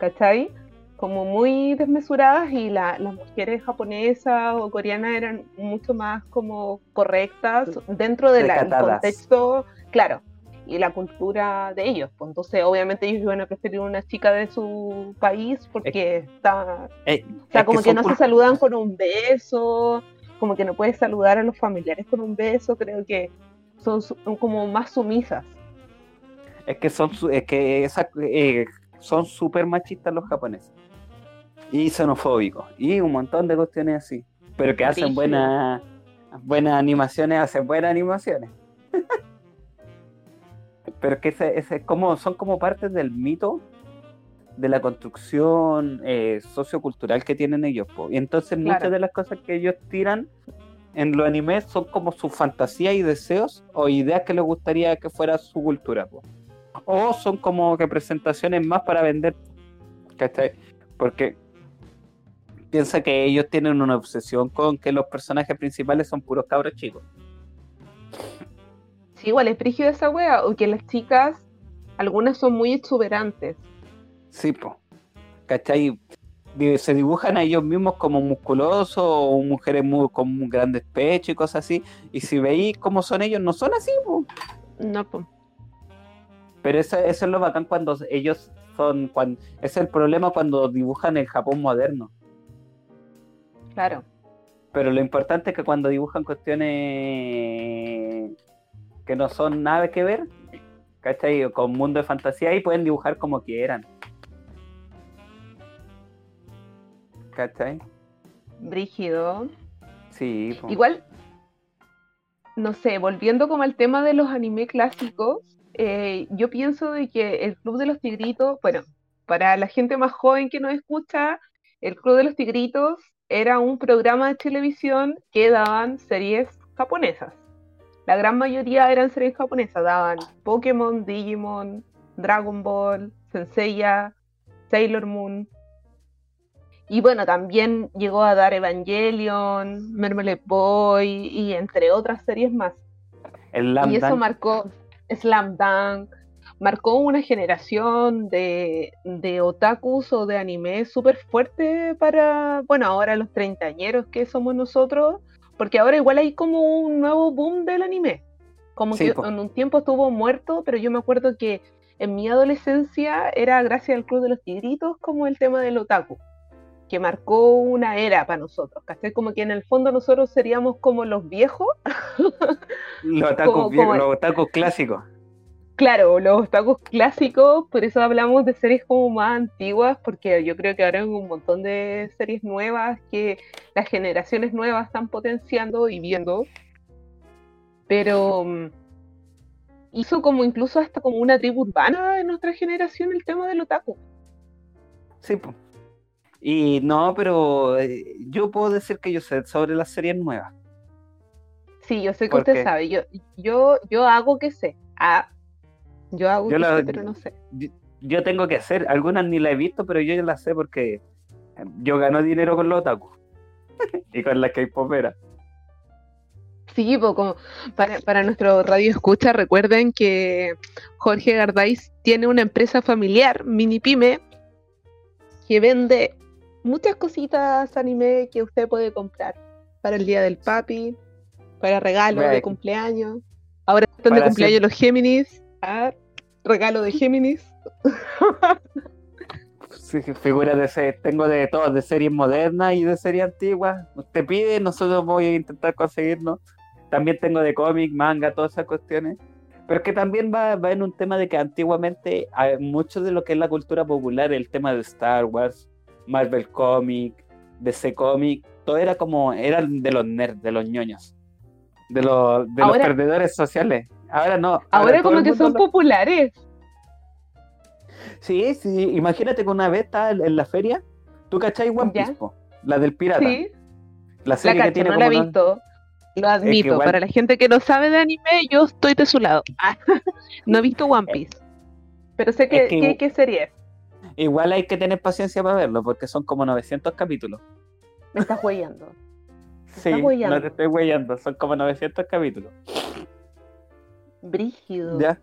S1: ¿cachai? Como muy desmesuradas y la- las mujeres japonesas o coreanas eran mucho más como correctas dentro del contexto, claro, y la cultura de ellos. Pues entonces, obviamente, ellos iban a preferir una chica de su país porque está,
S2: Eh,
S1: o sea,
S2: es
S1: como que, no se saludan con un beso, como que no puedes saludar a los familiares con un beso, creo que son como más sumisas.
S2: Es que son es que esa- eh, son súper machistas los japoneses. Y xenofóbicos. Y un montón de cuestiones así. Pero que hacen buenas buenas animaciones, hacen buenas animaciones. Pero que ese, ese como, son como partes del mito de la construcción eh, sociocultural que tienen ellos. po. Y entonces
S1: Claro.
S2: muchas de las cosas que ellos tiran en los animes son como su fantasía y deseos o ideas que les gustaría que fuera su cultura. po. O son como representaciones más para vender. ¿cachai? Porque piensa que ellos tienen una obsesión con que los personajes principales son puros cabros chicos.
S1: Sí, igual es brígido esa wea, o que las chicas, algunas son muy exuberantes.
S2: Sí, po. ¿Cachai? Se dibujan a ellos mismos como musculosos o mujeres muy, con grandes pechos y cosas así. Y si veis cómo son ellos, no son así, po.
S1: No, pues.
S2: Pero eso, eso es lo bacán cuando ellos son. Cuando, es el problema cuando dibujan el Japón moderno.
S1: Claro.
S2: Pero lo importante es que cuando dibujan cuestiones que no son nada que ver, ¿cachai? Con mundo de fantasía y pueden dibujar como quieran. ¿Cachai?
S1: Brígido.
S2: Sí.
S1: Igual, no sé, volviendo como al tema de los anime clásicos, eh, yo pienso de que el Club de los Tigritos, bueno, para la gente más joven que nos escucha, el Club de los Tigritos era un programa de televisión que daban series japonesas. La gran mayoría eran series japonesas, daban Pokémon, Digimon, Dragon Ball, Senseiya, Sailor Moon. Y bueno, también llegó a dar Evangelion, Mermaid Boy y entre otras series más.
S2: El.
S1: Y eso marcó Slam Dunk, marcó una generación de, de otakus o de anime súper fuerte para, bueno, ahora los treintañeros que somos nosotros, porque ahora igual hay como un nuevo boom del anime. Como
S2: Sí,
S1: que
S2: po.
S1: en un tiempo estuvo muerto, pero yo me acuerdo que en mi adolescencia era gracias al Club de los Tigritos como el tema del otaku, que marcó una era para nosotros, ¿cachai? Como que en el fondo nosotros seríamos como los viejos
S2: Los otakus,
S1: como-
S2: viejos,
S1: como-
S2: los otakus clásicos.
S1: Claro, los otakus clásicos, por eso hablamos de series como más antiguas, porque yo creo que ahora hay un montón de series nuevas que las generaciones nuevas están potenciando y viendo. Pero mm, hizo como incluso hasta como una tribu urbana en nuestra generación el tema del otaku.
S2: Sí, po. Y no, pero eh, yo puedo decir que yo sé sobre las series nuevas.
S1: Sí, yo sé que
S2: ¿Por
S1: usted
S2: qué?
S1: sabe. Yo, yo, yo hago que sé. Ah, yo hago
S2: Yo
S1: que
S2: la-
S1: sé, pero no sé.
S2: Yo, yo tengo que hacer, algunas ni las he visto, pero yo ya las sé porque eh, yo gano dinero con los otakus. y con las K-poperas.
S1: Sí, como para, para nuestro radio escucha, recuerden que Jorge Gardáis tiene una empresa familiar, mini pyme, que vende muchas cositas anime que usted puede comprar para el día del papi, para regalos de cumpleaños. Ahora están de cumpleaños los Géminis. Ah, regalo de Géminis.
S2: Sí, figuras de se- tengo de todas, de series modernas y de series antiguas. Usted pide, nosotros voy a intentar conseguirlo. También tengo de cómic, manga, todas esas cuestiones. Pero es que también va, va en un tema de que antiguamente mucho de lo que es la cultura popular, el tema de Star Wars, Marvel Comic, DC Comic, todo era como, eran de los nerds, de los ñoños, de los, de los
S1: Ahora-
S2: perdedores sociales. Ahora no.
S1: Ahora como que son
S2: lo-
S1: populares.
S2: Sí, sí, imagínate que una vez estaba en la feria, ¿tú cachai One. Piece, po? La del pirata.
S1: Sí,
S2: La
S1: la
S2: serie que
S1: cacho,
S2: tiene
S1: no la he visto. Lo admito,
S2: igual-
S1: para la gente que no sabe de anime, yo estoy de su lado. Ah, no he visto One Piece. Pero sé que,
S2: Es que
S1: qué- serie es.
S2: Igual hay que tener paciencia para verlo, porque son como 900 capítulos.
S1: Me estás huellando.
S2: Sí, no te estoy huellando, son como 900 capítulos.
S1: Brígido.
S2: ¿Ya?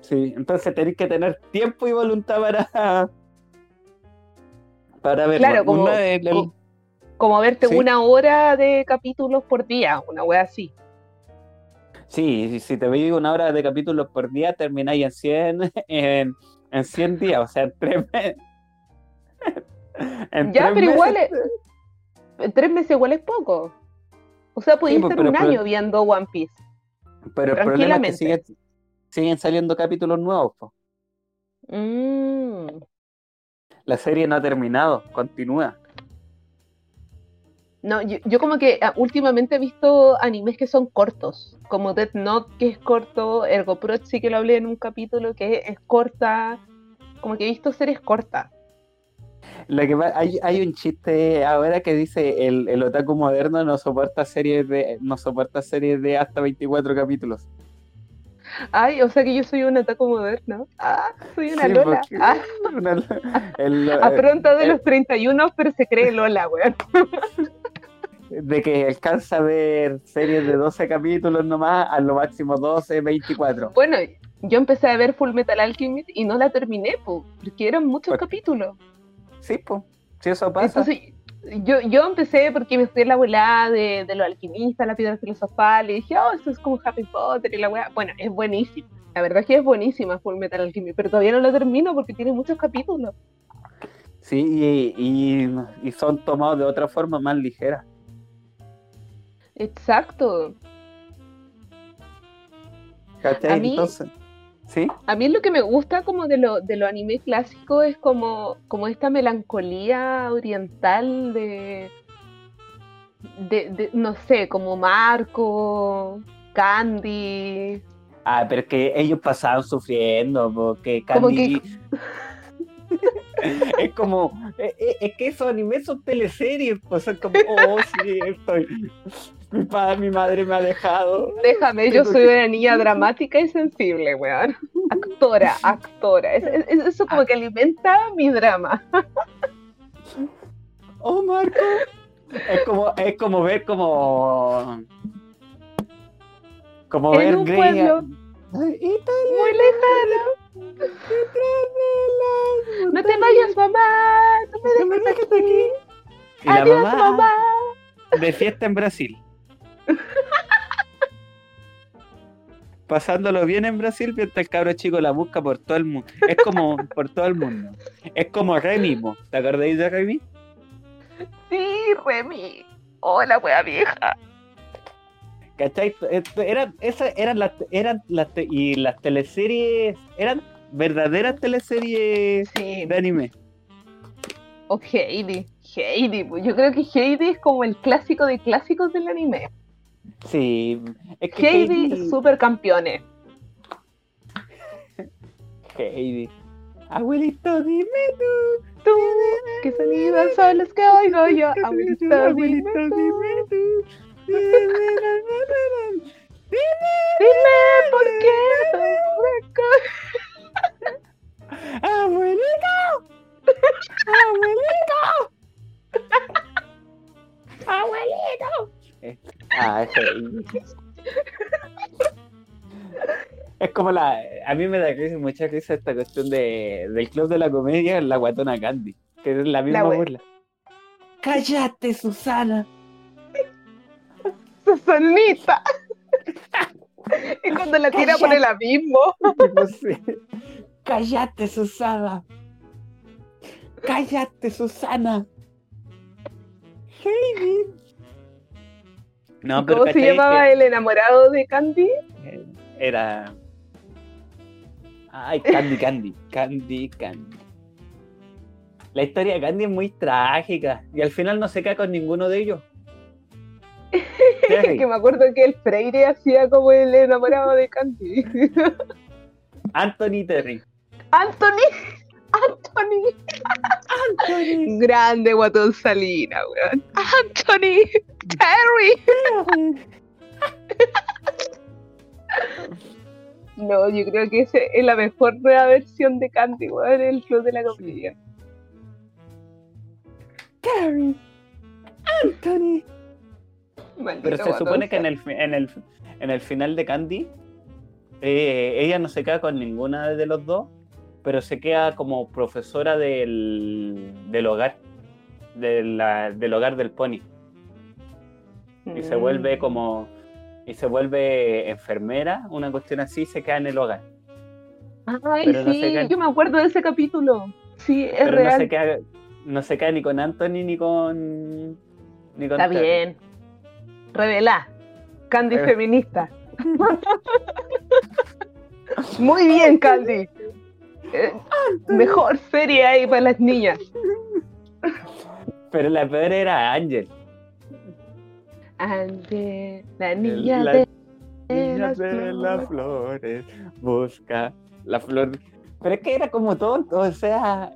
S2: Sí, entonces tenéis que tener tiempo y voluntad para para verlo.
S1: Claro, como-
S2: Una el-
S1: Como verte
S2: Sí.
S1: una hora de capítulos por día, una wea así.
S2: Sí, si- te veis una hora de capítulos por día, termináis en 100, en, en 100 días, o sea, en 3 meses. En
S1: Ya,
S2: tres
S1: pero igual es- tres meses igual es poco. O sea, podías
S2: pues,
S1: estar
S2: pero-
S1: un
S2: pero-
S1: año viendo One Piece.
S2: Pero el problema es que
S1: tranquilamente.
S2: siguen, saliendo capítulos nuevos. po.
S1: Mm.
S2: La serie no ha terminado, continúa.
S1: No, yo, yo como que ah, últimamente he visto animes que son cortos, como Death Note que es corto, Ergo Proxy que lo hablé en un capítulo que es corta, como que he visto series cortas.
S2: Lo que hay, hay un chiste ahora que dice el, el otaku moderno no soporta series de no soporta series de hasta 24 capítulos.
S1: Ay, o sea que yo soy un ataco moderno. Ah, soy una
S2: Sí,
S1: Lola. Ah,
S2: Una- el-
S1: afronta de
S2: el-
S1: los 31, pero se cree Lola, weón.
S2: de que alcanza a ver series de 12 capítulos nomás, a lo máximo 12, 24.
S1: Bueno, yo empecé a ver Full Metal Alchemist y no la terminé, po, porque eran muchos capítulos.
S2: Sí, pues, si eso pasa.
S1: Entonces, yo, yo empecé porque me fui la abuela de, de los alquimistas, la piedra filosofal, y dije, oh, esto es como Harry Potter y la weá. Bueno, es buenísima. La verdad es que es buenísima Full Metal Alchemist, pero todavía no la termino porque tiene muchos capítulos.
S2: Sí, y, y- y son tomados de otra forma más ligera.
S1: Exacto.
S2: ¿Cachai?
S1: Mí-
S2: Entonces, ¿sí?
S1: A mí lo que me gusta como de lo, de lo anime clásico es como, como esta melancolía oriental de, de, de, no sé, como Marco, Candy.
S2: Ah, pero es que ellos pasaban sufriendo, porque
S1: Como
S2: Candy... es como, es, es- es que esos animes son teleseries, pues son como, oh, sí, estoy... Mi padre, mi madre me ha dejado.
S1: Déjame, yo soy una niña dramática y sensible, weón. Actora, actora. Es- es- es- eso como que alimenta mi drama.
S2: Oh, Marco. Es como, es como ver como... Como
S1: En
S2: ver
S1: un
S2: Grey-
S1: pueblo.
S2: Ay, Italia,
S1: Muy lejano.
S2: detrás de la
S1: No te vayas, mamá. No me
S2: No me
S1: dejes
S2: dejes
S1: aquí.
S2: aquí. Y la
S1: Adiós,
S2: mamá
S1: mamá.
S2: de fiesta en Brasil. Pasándolo bien en Brasil mientras el cabro chico la busca por todo el mundo. Es como por todo el mundo. Es como Remy, po. ¿te acordáis de Remy?
S1: Sí, Remy. Hola, wea vieja.
S2: ¿Cachai? Eran, esas eran las, eran las y las teleseries, eran verdaderas teleseries
S1: Sí.
S2: de anime.
S1: O Heidi. Heidi. Yo creo que Heidi es como el clásico de clásicos del anime.
S2: Sí, es que
S1: Heidi,
S2: Heidi,
S1: supercampeones.
S2: Heidi. Abuelito, dime tú.
S1: Tú, que sonidos son los que oigo yo. Abuelito, dime
S2: Abuelito,
S1: tú.
S2: dime tú.
S1: Dime por qué.
S2: Abuelito. Abuelito. Abuelito. Ah. Es como la. A mí me da risa- mucha risa esta cuestión de, del club de la comedia, la guatona Candy, que es la misma burla. ¡Cállate, Susana!
S1: Susanita. y cuando la tira por el abismo.
S2: ¡Cállate, Susana! ¡Cállate, Susana! Heidi. No, pero
S1: ¿Cómo se llamaba el enamorado de Candy?
S2: Que Era. Ay, Candy, Candy. Candy, Candy. La historia de Candy es muy trágica y al final no se cae con ninguno de ellos.
S1: Que me acuerdo que el Freire hacía como el enamorado de Candy.
S2: Anthony Terry.
S1: Anthony. Anthony. Grande Guatón Salina, weón. Anthony. Terry. No, yo creo que ese es la mejor nueva versión de Candy, weón, el club de la comedia.
S2: Terry. Anthony.
S1: Maldito
S2: Pero se
S1: Guatón
S2: supone que en el, en el, en el final de Candy, eh, ella no se queda con ninguna de los dos, pero se queda como profesora del, del hogar, de la- del hogar del pony. Y se
S1: Mm.
S2: vuelve como. Y se vuelve enfermera, una cuestión así, y se queda en el hogar.
S1: Ay,
S2: pero no
S1: sí, yo me acuerdo de ese capítulo. Sí, es
S2: Pero no
S1: real.
S2: se, queda, no se queda ni con Anthony ni con. Ni con
S1: Está
S2: Terry.
S1: bien. Revela. Candy feminista. Muy bien, Candy. Eh, mejor serie ahí para las niñas.
S2: Pero la peor era Ángel.
S1: Ande, la niña
S2: la
S1: de,
S2: Niña
S1: las
S2: de las
S1: flores.
S2: flores, busca la flor. Pero es que era como tonto, o sea,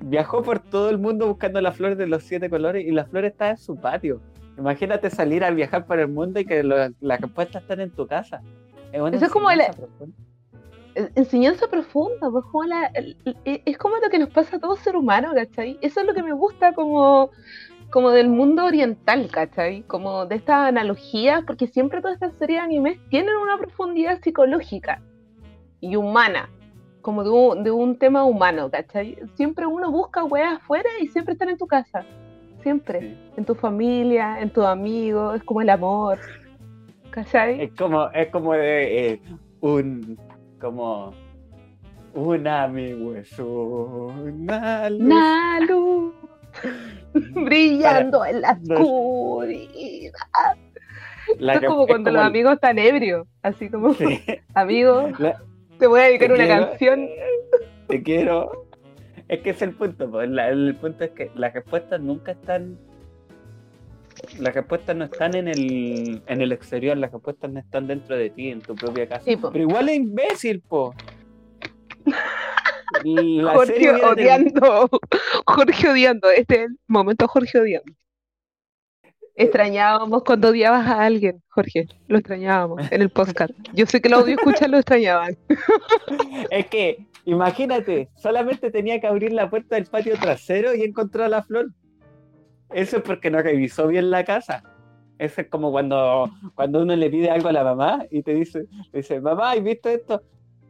S2: viajó por todo el mundo buscando la flor de los siete colores y la flor está en su patio. Imagínate salir a viajar por el mundo y que las respuestas están en tu casa. Es
S1: Eso es como
S2: enseñanza
S1: la-
S2: profunda.
S1: Enseñanza profunda, pues como la- es como lo que nos pasa a todo ser humano, ¿cachai? Eso es lo que me gusta como, como del mundo oriental, ¿cachai? Como de estas analogías, porque siempre todas estas series de animes tienen una profundidad psicológica y humana, como de un, de un tema humano, ¿cachai? Siempre uno busca weas afuera y siempre están en tu casa, siempre,
S2: Sí.
S1: en tu familia, en tus amigos, es como el amor, ¿cachai?
S2: Es como, es como de, eh, un, como, un amigo es una luz.
S1: Una luz brillando en la oscuridad.
S2: La
S1: Esto es como
S2: es
S1: cuando
S2: como
S1: los
S2: el-
S1: amigos están ebrios, así como,
S2: Sí.
S1: amigos,
S2: La-
S1: te voy a dedicar
S2: te
S1: una
S2: quiero,
S1: canción.
S2: Te quiero. Es que es el punto, pues, la- el punto es que las respuestas nunca están. Las respuestas no están en el, en el exterior, las respuestas no están dentro de ti, en tu propia casa.
S1: Sí.
S2: Pero igual es imbécil, po. La
S1: Jorge
S2: tenido-
S1: odiando, Jorge odiando, este es el momento Jorge odiando. Extrañábamos cuando odiabas a alguien, Jorge, lo extrañábamos en el podcast. Yo sé que lo audio escuchas lo extrañaban.
S2: Es que, imagínate, solamente tenía que abrir la puerta del patio trasero y encontró la flor. Eso es porque no revisó bien la casa. Eso es como cuando, cuando uno le pide algo a la mamá y te dice, dice, mamá, ¿has visto esto?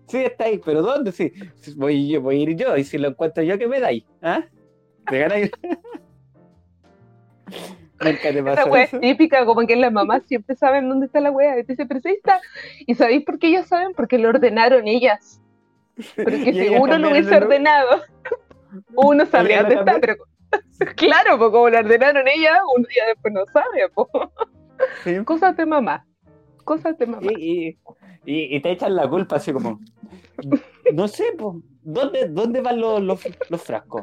S2: Sí, está ahí, pero ¿dónde? Sí, voy, yo, voy a ir yo, y si lo encuentro yo, ¿qué me dais? ¿Ah? ¿Te ganas? Nunca te
S1: Esa
S2: pasó
S1: wea
S2: eso.
S1: es típica, como que las mamás siempre saben dónde está la wea. Y te dice, pero sí está. ¿Y sabéis por qué ellas saben? Porque lo ordenaron ellas. Porque si uno lo hubiese ordenado, uno sabría dónde está, pero claro, pues como lo ordenaron ellas, uno ya después no sabe. po.
S2: Sí.
S1: Cosas de mamá. Cosas de mamá.
S2: Y, y, y- y te echan la culpa así como, no sé, po, ¿dónde, ¿dónde van los, los, los frascos?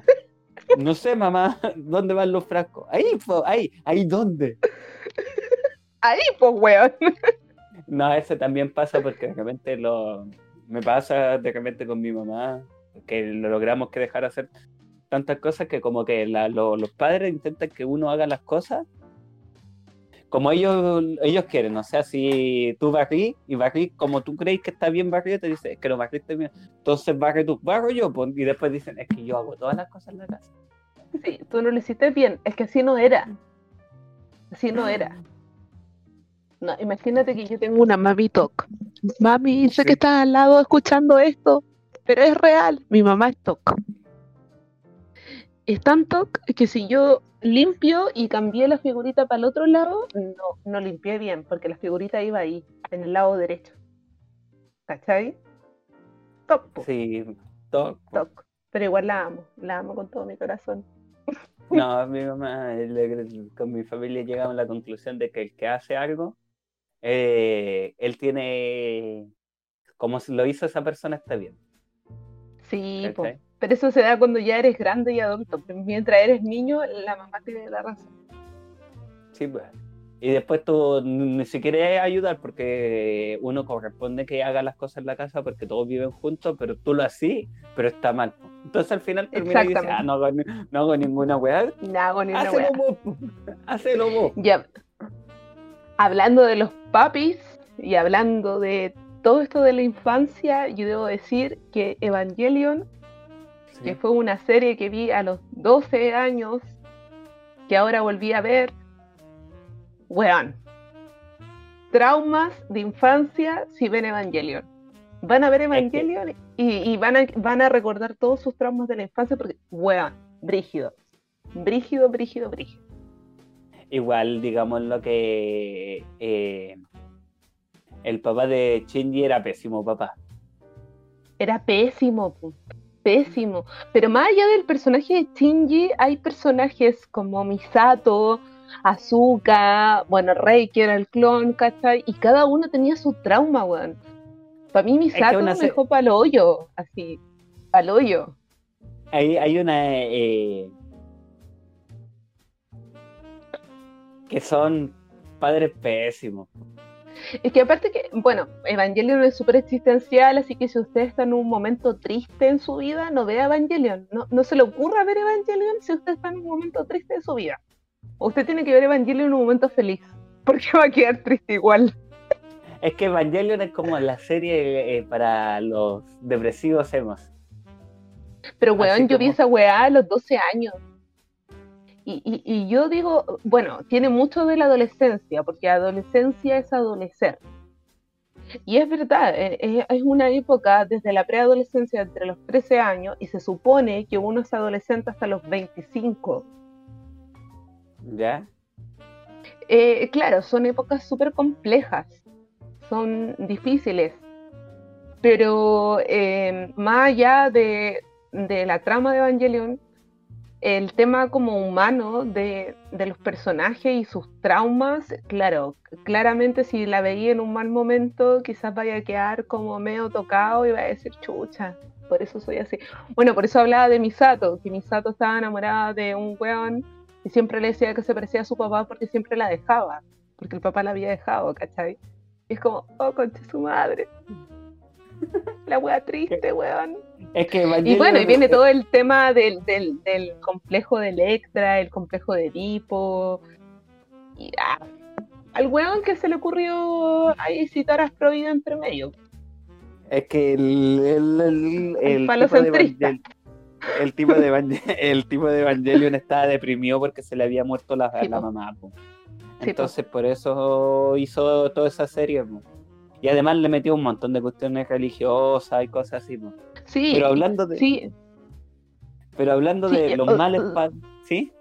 S2: No sé, mamá, ¿dónde van los frascos? Ahí, po, ahí, ahí, ¿dónde?
S1: Ahí, pues, weón.
S2: No, ese también pasa porque de repente lo, me pasa de repente con mi mamá, que lo logramos que dejar hacer tantas cosas que como que la- lo- los padres intentan que uno haga las cosas como ellos, ellos quieren, o sea, si tú barrí y barrí como tú crees que está bien barrido, te dicen, es que no barriste bien, entonces barre tú, barro yo, pues, y después dicen, es que yo hago todas las cosas en la casa.
S1: Sí, tú no lo hiciste bien. Es que así no era. Así no era. No, imagínate que yo tengo una mami talk. Mami, sé
S2: Sí.
S1: que estás al lado escuchando esto, pero es real. Mi mamá es talk. Es tan talk que si yo limpio y cambié la figurita para el otro lado, no, no limpié bien, porque la figurita iba ahí, en el lado derecho. ¿Cachai? Po,
S2: Sí, todo.
S1: talk. Pero igual la amo, la amo con todo mi corazón.
S2: No, mi mamá, con mi familia llegamos a la conclusión de que el que hace algo, eh, él tiene, como lo hizo esa persona, está bien.
S1: Sí, po. Pero eso se da cuando ya eres grande y adulto. Mientras eres niño, la mamá tiene la razón.
S2: Sí, pues. Y después tú ni siquiera ayudar porque uno corresponde que haga las cosas en la casa porque todos viven juntos, pero tú lo haces, pero está mal. Entonces al final termina y
S1: Exactamente.
S2: ah, no hago, no hago ninguna weá.
S1: No hago ni una
S2: Hácelo
S1: wea.
S2: vos, po. Hácelo vos.
S1: Ya. Hablando de los papis y hablando de todo esto de la infancia, yo debo decir que Evangelion, que fue una serie que vi a los 12 años, que ahora volví a ver, weón. Traumas de infancia si ven Evangelion. Van a ver Evangelion y, y van, a, van a recordar todos sus traumas de la infancia porque, weón, brígido. Brígido, brígido, brígido.
S2: Igual, digamos lo que eh, el papá de Shinji era pésimo papá.
S1: Era pésimo, pésimo. Pero más allá del personaje de Shinji, hay personajes como Misato, Azuka, bueno, Rei, que era el clon, ¿cachai? Y cada uno tenía su trauma, weón. Para mí Misato me
S2: se-
S1: dejó pa'l hoyo, así, pa'l hoyo.
S2: Hay, hay una eh, que son padres pésimos.
S1: Es que aparte que, bueno, Evangelion es súper existencial, así que si usted está en un momento triste en su vida, no vea Evangelion. No, no se le ocurra ver Evangelion si usted está en un momento triste de su vida. Usted tiene que ver Evangelion en un momento feliz, porque va a quedar triste igual.
S2: Es que Evangelion es como la serie eh, para los depresivos hemos.
S1: Pero, weón, yo vi
S2: como-
S1: esa weá a los 12 años. Y, y- y yo digo, bueno, tiene mucho de la adolescencia, porque adolescencia es adolecer. Y es verdad, eh, eh, es una época desde la preadolescencia entre los 13 años y se supone que uno es adolescente hasta los 25.
S2: ¿Ya?
S1: Eh, claro, son épocas súper complejas, son difíciles, pero eh, más allá de, de la trama de Evangelion, el tema como humano de, de los personajes y sus traumas, claro, claramente si la veía en un mal momento, quizás vaya a quedar como medio tocado y va a decir, chucha, por eso soy así. Bueno, por eso hablaba de Misato, que Misato estaba enamorada de un weón y siempre le decía que se parecía a su papá porque siempre la dejaba, porque el papá la había dejado, ¿cachai? Y es como, oh, conche su madre. La wea triste, weón.
S2: Es que
S1: Y bueno, y viene todo el tema del, del, del complejo de Electra, el complejo de Edipo. Y ah, al weón que se le ocurrió ahí citar a Freud entre medio.
S2: Es que el, el, el, el tipo de el tipo de Evangel- el tipo de Evangelion estaba deprimido porque se le había muerto la,
S1: Sí,
S2: la mamá. po.
S1: Sí,
S2: Entonces por eso hizo toda esa serie. po. Y además le metió un montón de cuestiones religiosas y cosas así.
S1: Sí,
S2: Pero hablando de,
S1: sí,
S2: pero hablando
S1: Sí,
S2: de los
S1: uh,
S2: males, pa- ¿sí?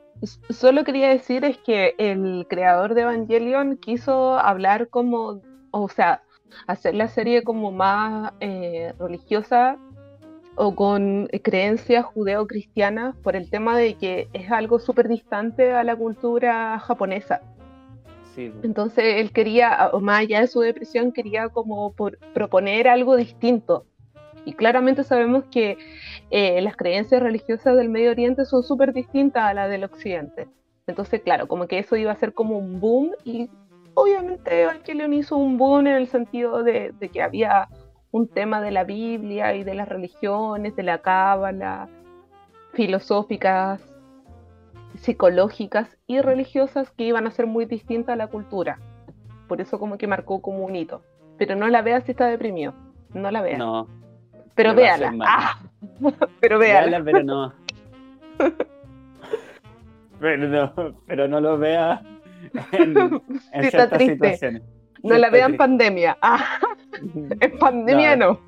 S1: Solo quería decir es que el creador de Evangelion quiso hablar como, o sea, hacer la serie como más eh, religiosa o con creencias judeo-cristianas por el tema de que es algo súper distante a la cultura japonesa.
S2: Sí, po.
S1: Entonces él quería, más allá de su depresión, quería como por- proponer algo distinto. Y claramente sabemos que eh, las creencias religiosas del Medio Oriente son súper distintas a las del Occidente. Entonces, claro, como que eso iba a ser como un boom y obviamente Evangelion hizo un boom en el sentido de, de que había un tema de la Biblia y de las religiones, de la cábala, filosóficas, psicológicas y religiosas que iban a ser muy distintas a la cultura. Por eso como que marcó como un hito. Pero no la veas si está deprimido. No la veas.
S2: No,
S1: pero véala. Ah, pero véala.
S2: véala, pero no. pero no, pero no lo vea en, en
S1: Si
S2: ciertas situaciones.
S1: No la vean en pandemia. Ah, en pandemia no.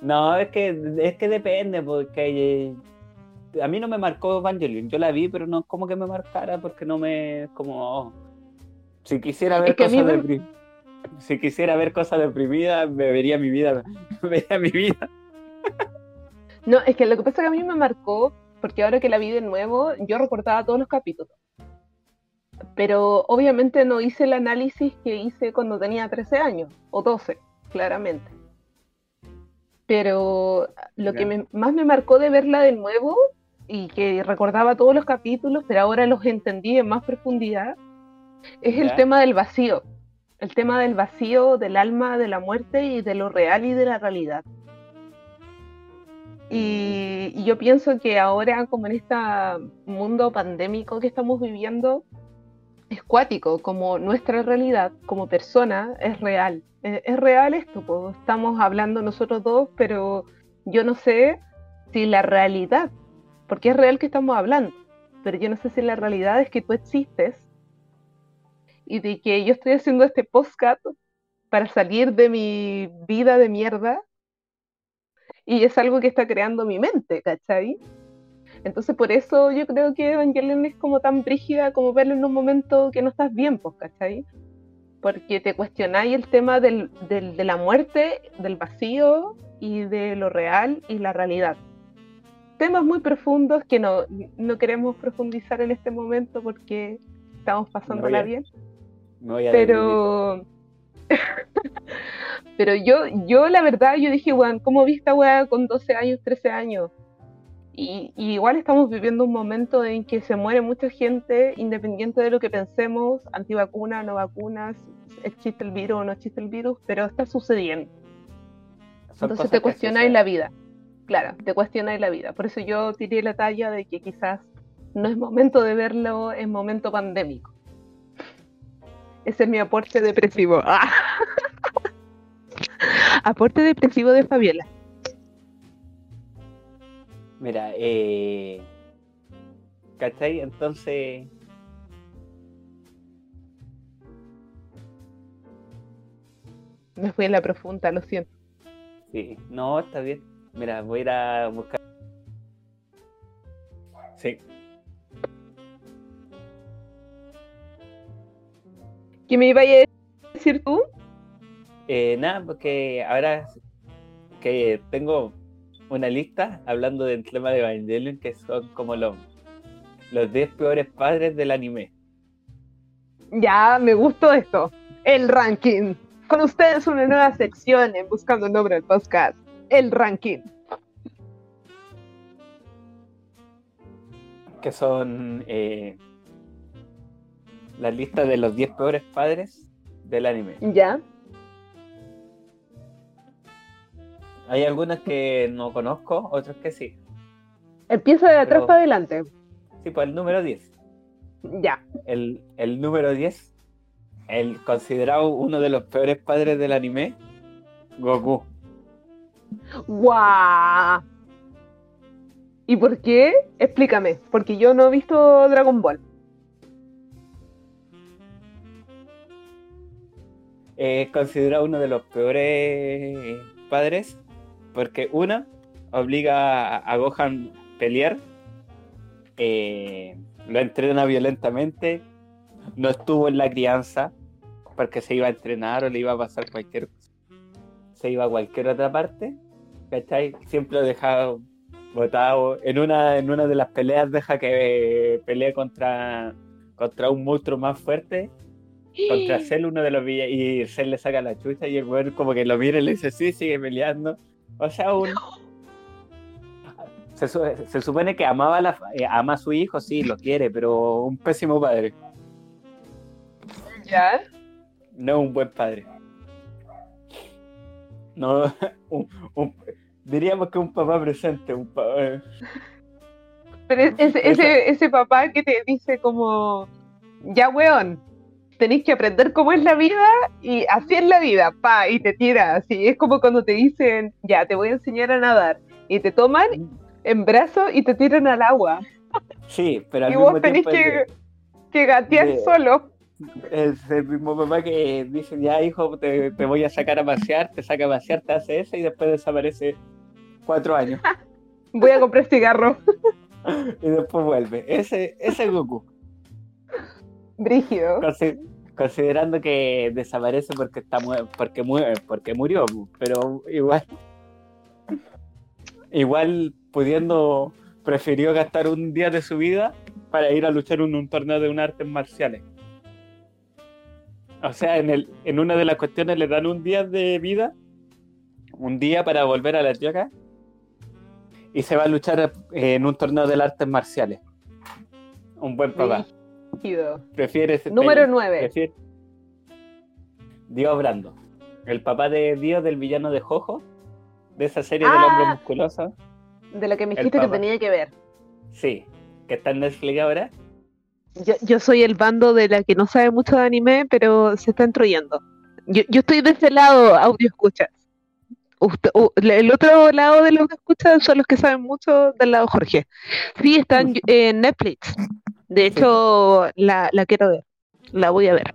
S2: No, es que, es que depende, porque a mí no me marcó Evangelion. Yo la vi, pero no como que me marcara, porque no me. como. oh. Si quisiera ver
S1: Es que
S2: cosas
S1: me-
S2: Si quisiera ver cosas deprimidas, me vería mi vida. Me vería mi vida.
S1: No, es que lo que pasa es que a mí me marcó, porque ahora que la vi de nuevo, yo recordaba todos los capítulos. Pero obviamente no hice el análisis que hice cuando tenía 13 años, o 12, claramente. Pero lo que me- más me marcó de verla de nuevo, y que recordaba todos los capítulos, pero ahora los entendí en más profundidad, es el
S2: Ya.
S1: tema del vacío. El tema del vacío, del alma, de la muerte y de lo real y de la realidad. Y, y yo pienso que ahora, como en este mundo pandémico que estamos viviendo, es cuático, como nuestra realidad como persona es real. Es, es real esto, po. estamos hablando nosotros dos, pero yo no sé si la realidad, porque es real que estamos hablando, pero yo no sé si la realidad es que tú existes y de que yo estoy haciendo este podcast para salir de mi vida de mierda y es algo que está creando mi mente, ¿cachai? Entonces por eso yo creo que Evangelion es como tan brígida como verlo en un momento que no estás bien, pues, ¿cachai? Porque te cuestionáis el tema de la muerte, del vacío y de lo real y la realidad. Temas muy profundos que no, no queremos profundizar en este momento porque estamos pasándola
S2: a-
S1: bien.
S2: Deprimir.
S1: Pero. pero yo, yo la verdad, yo dije, weón, ¿cómo vi esta weá con 12 años, 13 años? Y, y igual estamos viviendo un momento en que se muere mucha gente, independiente de lo que pensemos, antivacuna, no vacunas, existe el virus o no existe el virus, pero está sucediendo.
S2: Son
S1: Entonces te cuestionáis la vida. Claro, te cuestionáis la vida. Por eso yo tiré la talla de que quizás no es momento de verlo en momento pandémico. Ese es mi aporte depresivo. Ah. aporte depresivo de Fabiola.
S2: Mira, eh. ¿Cachai? Entonces.
S1: Me fui en la profunda, lo siento.
S2: Sí, no, está bien. Mira, voy a ir a buscar. Sí,
S1: ¿Qué me iba a decir tú?
S2: eh, nada, porque ahora que tengo una lista hablando del tema de Evangelion que son como los los 10 peores padres del anime.
S1: Ya, me gustó esto. El ranking. Con ustedes una nueva sección en Buscando el Nombre del Podcast. El ranking.
S2: que son eh, la lista de los 10 peores padres del anime.
S1: Ya.
S2: Hay algunas que no conozco, otras que sí.
S1: Empieza de atrás
S2: Pero-
S1: para adelante.
S2: Sí, pues el número 10.
S1: Ya.
S2: El, el número 10, el considerado uno de los peores padres del anime, Goku.
S1: ¡Guau! ¿Y por qué? Explícame. Porque yo no he visto Dragon Ball.
S2: Es considerado uno de los peores padres porque una obliga a, Gohan a pelear, eh, lo entrena violentamente, no estuvo en la crianza porque se iba a entrenar o le iba a pasar cualquier cosa. Se iba a cualquier otra parte, ¿cachai? Siempre lo dejaba botado. En una, en una de las peleas deja que eh, pelee contra, contra un monstruo más fuerte contra Cell, uno de los villanos, y Cell le saca la chucha y el weón como que lo mira y le dice, sí, sigue peleando. O sea, un... Se, su- se supone que amaba la, eh, ama a su hijo, sí, lo quiere, pero un pésimo padre,
S1: ¿Ya?
S2: no un buen padre. No, un- un- diríamos que un papá presente, un papá...
S1: Pero es- ese, ese, ese papá que te dice como, ya weón, tenéis que aprender cómo es la vida y así es la vida, pa, y te tira así. Es como cuando te dicen, ya, te voy a enseñar a nadar, y te toman en brazos y te tiran al agua.
S2: Sí, pero al
S1: Y
S2: mismo
S1: vos tenés
S2: tiempo es de-
S1: que, que gatear
S2: de-
S1: solo.
S2: Es el mismo papá que dice, ya hijo, te, te voy a sacar a pasear, te saca a pasear, te hace eso y después desaparece cuatro años
S1: Voy a comprar cigarro.
S2: y después vuelve. Ese, ese es Goku,
S1: Brígido.
S2: Consi- considerando que desaparece porque está mu- porque muere, porque murió, pero igual, igual pudiendo, prefirió gastar un día de su vida para ir a luchar en un torneo de unas artes marciales. O sea, en, el, en una de las cuestiones le dan un día de vida, un día para volver a la tierra, y se va a luchar eh, en un torneo de artes marciales. Un buen papá.
S1: Brígido.
S2: Prefiere ese
S1: Número
S2: pel-
S1: 9.
S2: prefiere- Dios Brando. El papá de Dios del villano de Jojo, de esa serie del
S1: Ah.
S2: hombre musculoso.
S1: De lo que me dijiste que tenía que ver.
S2: Sí, que está en Netflix ahora.
S4: Yo, yo soy el bando de la que no sabe mucho de anime, pero se está intruyendo. Yo, yo estoy de ese lado, audio. Usted- u- el otro lado de los que escuchan son los que saben mucho del lado Jorge. Sí, está en, Netflix. De hecho, la, la quiero ver. La voy a ver.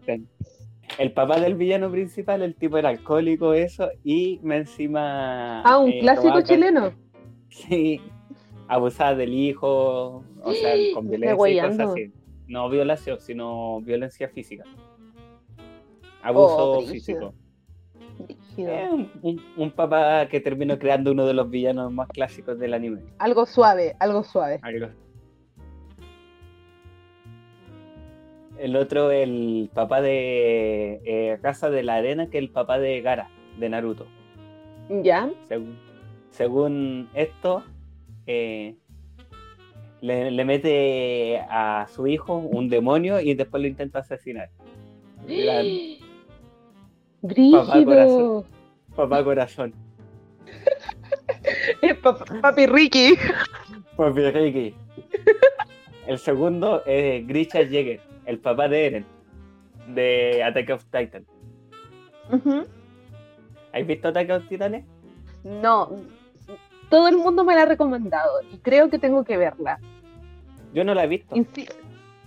S2: El papá del villano principal, el tipo era alcohólico, eso, y me encima.
S1: Ah, un
S2: eh,
S1: clásico chileno.
S2: Sí, abusaba del hijo, o sea, con violencia y cosas así. No violación, sino violencia física. Abuso
S1: Oh, brígido.
S2: físico. Eh, un, un- un papá que terminó creando uno de los villanos más clásicos del anime.
S1: Algo suave, algo suave.
S2: Algo. El otro, el papá de eh, Casa de la Arena, que es el papá de Gara, de Naruto.
S1: ¿Ya?
S2: Según, según esto, eh, le, le mete a su hijo un demonio y después lo intenta asesinar. La-
S4: Brígido.
S2: corazón. papá corazón.
S4: Pap- Papi Ricky.
S2: Papi Ricky. El segundo es Grisha Jäger, el papá de Eren, de Attack of Titan.
S1: Ujú.
S2: ¿Has visto Attack of Titanes?
S1: No, todo el mundo me la ha recomendado y creo que tengo que verla.
S2: Yo no la he visto.
S1: Insi-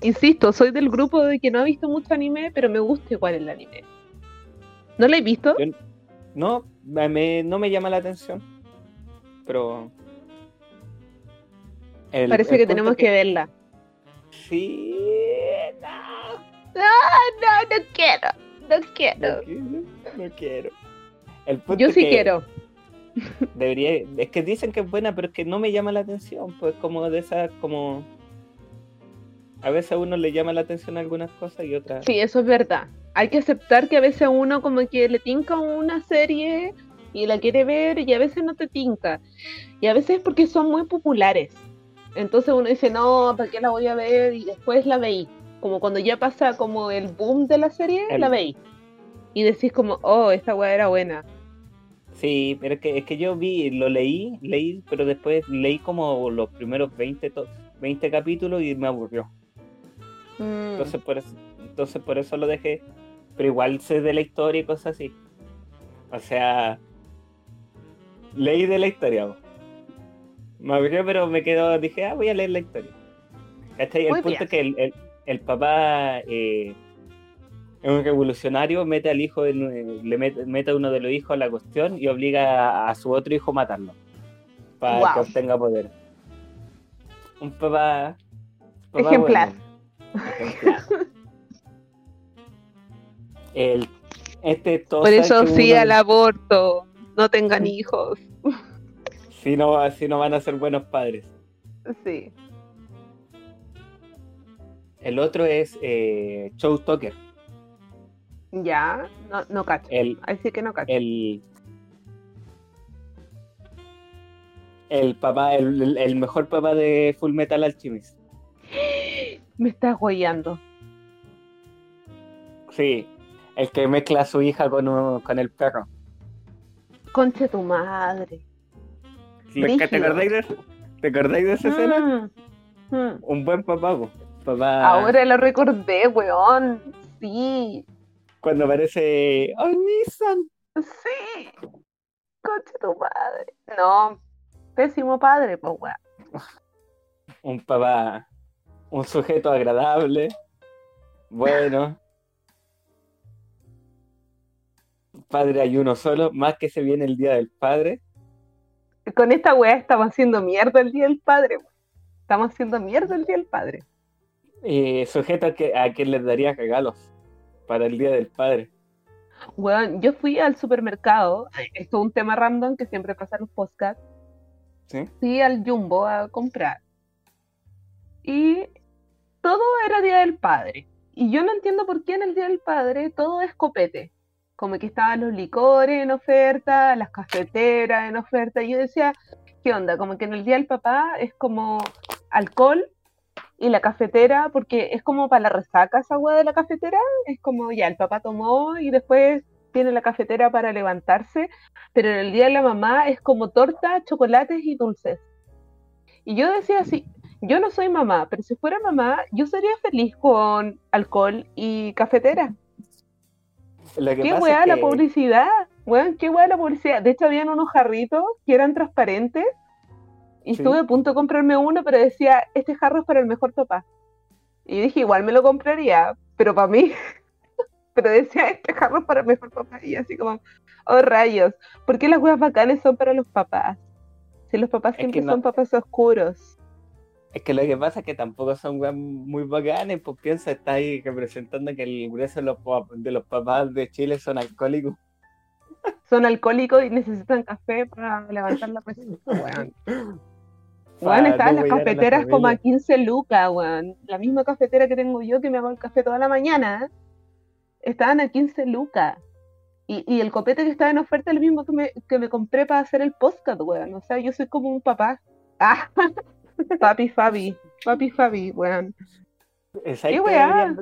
S1: Insisto, soy del grupo de que no ha visto mucho anime, pero me gusta igual el anime. ¿No la he visto?
S2: Yo- No, me- no me llama la atención. Pero. el-
S1: Parece
S2: el
S1: que tenemos que verla.
S2: Sí. No,
S1: No, no quiero, no
S2: no
S1: quiero.
S2: No quiero. El punto
S1: Yo sí
S2: que
S1: quiero.
S2: Debería. Es que dicen que es buena, pero es que no me llama la atención. Pues como de esas, como. A veces a uno le llama la atención algunas cosas y otras.
S1: Sí, eso es verdad. Hay que aceptar que a veces a uno como que le tinca una serie y la quiere ver y a veces no te tinca. Y a veces es porque son muy populares. Entonces uno dice, no, ¿para qué la voy a ver? Y después la veí. Como cuando ya pasa como el boom de la serie,
S2: El-
S1: la veí. Y decís como, oh, esta weá era buena.
S2: Sí, pero es que, es que yo vi, lo leí, leí, pero después leí como los primeros 20, to- 20 capítulos y me aburrió.
S1: Mm.
S2: Entonces por eso, entonces por eso lo dejé. Pero igual sé de la historia y cosas así. O sea, leí de la historia. Me aburrió, pero me quedó, dije, ah, voy a leer la historia. ¿Cachai? El
S1: Muy
S2: punto
S1: bien.
S2: es que el, el- el papá eh, es un revolucionario, mete al hijo, en- le mete, mete a uno de los hijos a la cuestión y obliga a, a su otro hijo a matarlo. Para que obtenga poder. Un papá. papá
S1: Ejemplar.
S2: bueno. Ejemplar. El, este
S1: Por
S2: Tosa
S1: eso sí
S2: uno-
S1: al aborto. No tengan hijos.
S2: Si no, si no van a ser buenos padres.
S1: Sí.
S2: El otro es eh, Tucker.
S1: Ya, no, no cacho.
S2: El,
S1: Así que no cacho.
S2: el, el papá, el, el- mejor papá de Full Metal Alchemist.
S1: Me estás guayando.
S2: Sí, el que mezcla a su hija con, un- con el perro.
S1: Conche tu madre.
S2: ¿Te, ¿Te acordáis de, ¿Te acordáis de esa escena?
S1: Mm, mm.
S2: Un buen papá, papá.
S1: Ahora lo recordé, weón. Sí,
S2: Cuando aparece. ¡Oh, Nissan!
S1: sí. Conche tu madre. No, pésimo padre, pues weón.
S2: Un papá. Un sujeto agradable. Bueno. Padre hay uno solo, más que se viene el día del padre.
S1: Con esta weá estamos haciendo mierda el día del padre, weón. Estamos haciendo mierda el día del padre.
S2: Eh, sujeto a, que, a quien les daría regalos para el día del padre.
S1: Weón, yo fui al supermercado. Esto es un tema random que siempre pasa en los podcasts.
S2: ¿Sí?
S1: fui al Jumbo a comprar. Y todo era Día del Padre. Y yo no entiendo por qué en el Día del Padre todo es copete. Como que estaban los licores en oferta, las cafeteras en oferta. Y yo decía, ¿qué onda? Como que en el Día del Papá es como alcohol y la cafetera, porque es como para la resaca esa agua de la cafetera. Es como ya, el papá tomó y después tiene la cafetera para levantarse pero en el día de la mamá es como torta, chocolates y dulces. Y yo decía así, yo no soy mamá, pero si fuera mamá, yo sería feliz con alcohol y cafetera.
S2: Lo que
S1: ¿Qué weá
S2: es
S1: la publicidad? Weón, qué weá la publicidad. De hecho, habían unos jarritos que eran transparentes y
S2: Sí.
S1: estuve a punto de comprarme uno, pero decía, este jarro es para el mejor papá. Y dije, igual me lo compraría, pero para mí. pero decía, este jarro es para el mejor papá. Y así como, oh rayos, ¿por qué las weas bacanes son para los papás? Si los papás
S2: Es
S1: siempre
S2: no-
S1: son papás oscuros.
S2: Es que lo que pasa es que tampoco son weas muy bacanes, pues piensa, está ahí representando que el grueso de los, de los papás de Chile son alcohólicos.
S1: Son alcohólicos y necesitan café para levantar la presión. Weón.
S2: Pa'
S1: Weón, estaban
S2: no
S1: las
S2: a
S1: cafeteras como a
S2: familia.
S1: 15 lucas, weón. La misma cafetera que tengo yo que me hago el café toda la mañana. Estaban a 15 lucas. Y, y el copete que estaba en oferta es el mismo que me, que me compré para hacer el podcast, weón. O sea, yo soy como un papá. Ah, papi Fabi. Papi Fabi, weón.
S2: ¿Sabes
S1: ¿Qué weá?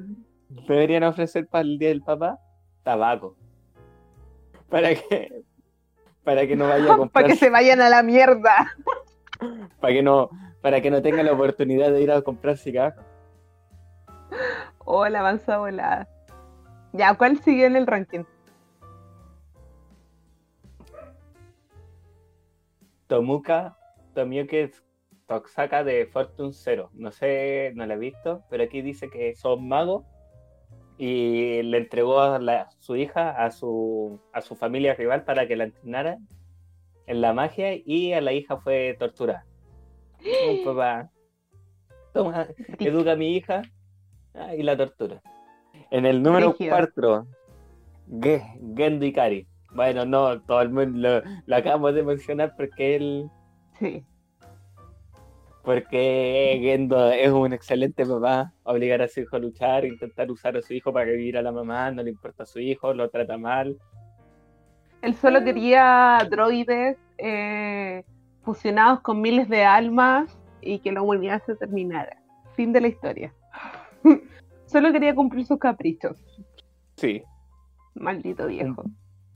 S2: deberían, ofrecer para el día del papá? Tabaco. Para que, para que no vaya a
S1: Para
S2: comprar,
S1: que se vayan a la mierda.
S2: Para que no, para que no tenga la oportunidad de ir a comprar cigarros.
S1: Oh, la avanza volada. Ya, ¿cuál sigue en el ranking?
S2: Tomuka Tomioke Toksaka de Fortune Zero. No sé, no la he visto, pero aquí dice que son magos y le entregó a la- su hija a su, a su familia rival para que la entrenara en la magia y a la hija fue torturada. Un papá, toma, educa a mi hija ah, y la tortura. En el número
S1: Brígido.
S2: 4, Gendo Ikari. Bueno, no, todo el mundo lo, lo acabamos de mencionar porque él,
S1: Sí.
S2: porque Gendo es un excelente papá, obligar a su hijo a luchar, intentar usar a su hijo para revivir a la mamá, no le importa a su hijo, lo trata mal.
S1: Él solo quería droides eh, fusionados con miles de almas y que la humanidad se terminara. Fin de la historia. solo quería cumplir sus caprichos.
S2: Sí,
S1: Maldito viejo.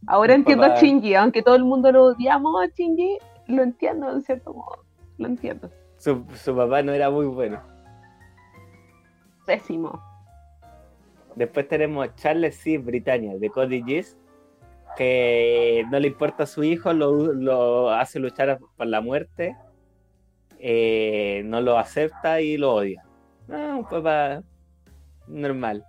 S1: Ahora entiendo a Shinji, aunque todo el mundo lo odiamos a Shinji, lo entiendo en cierto modo. Lo entiendo.
S2: su, su papá no era muy bueno.
S1: Pésimo.
S2: Después tenemos Charles C. Britannia de Cody Gis, que no le importa a su hijo, lo, lo hace luchar por la muerte, eh, no lo acepta y lo odia. Ah, un papá normal.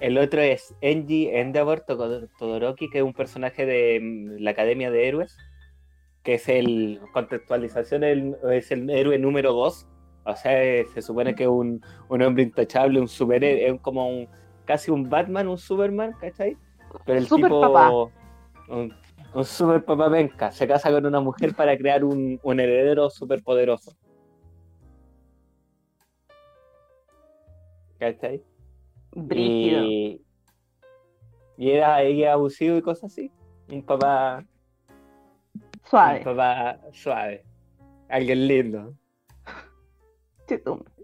S2: El otro es Enji Endeavor Todo- Todoroki, que es un personaje de mm, la Academia de Héroes, que es el contextualización, el- es el héroe número 2. O sea, se supone que es un, un hombre intachable, un superhéroe, es como un, casi un Batman, un Superman, ¿cachai? Pero el
S1: Super
S2: tipo,
S1: papá.
S2: Un, un super papá venca, se casa con una mujer para crear un, un heredero super poderoso. ¿Cachai?
S1: Brígido.
S2: Y, y era, ella abusivo y cosas así. Un papá,
S1: Suave.
S2: un papá suave. Alguien lindo.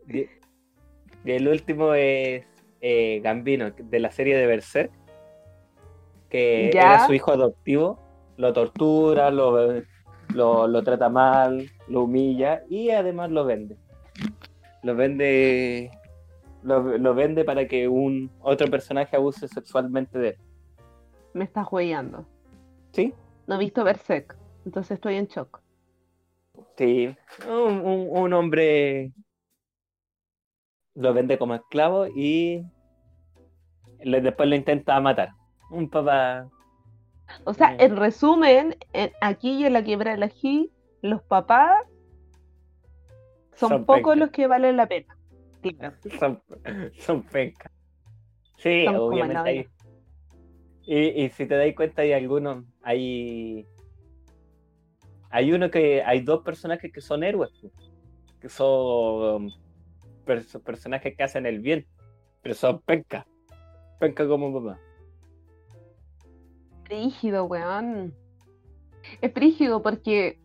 S2: Y, y el último es eh, Gambino, de la serie de Berserk, que
S1: Ya.
S2: era su hijo adoptivo, lo tortura, lo, lo, lo trata mal, lo humilla y además lo vende. Lo vende lo, lo vende para que un otro personaje abuse sexualmente de él.
S1: Me estás hueando.
S2: ¿Sí?
S1: No he visto Berserk, entonces estoy en shock.
S2: Sí. Un, un- un hombre lo vende como esclavo y le- después lo intenta matar. Un papá.
S1: O sea,
S2: Mm.
S1: en resumen, en- aquí y en la quiebra del ají, los papás son,
S2: Son
S1: pocos los que valen la pena. Claro.
S2: Son, son pencas. Sí,
S1: Son
S2: obviamente hay. Y, y si te das cuenta, hay algunos. Hay. Hay uno que. Hay dos personajes que son héroes. Que son perso- personajes que hacen el bien. Pero son pencas. Pencas como papá.
S1: Brígido, weón. Es brígido porque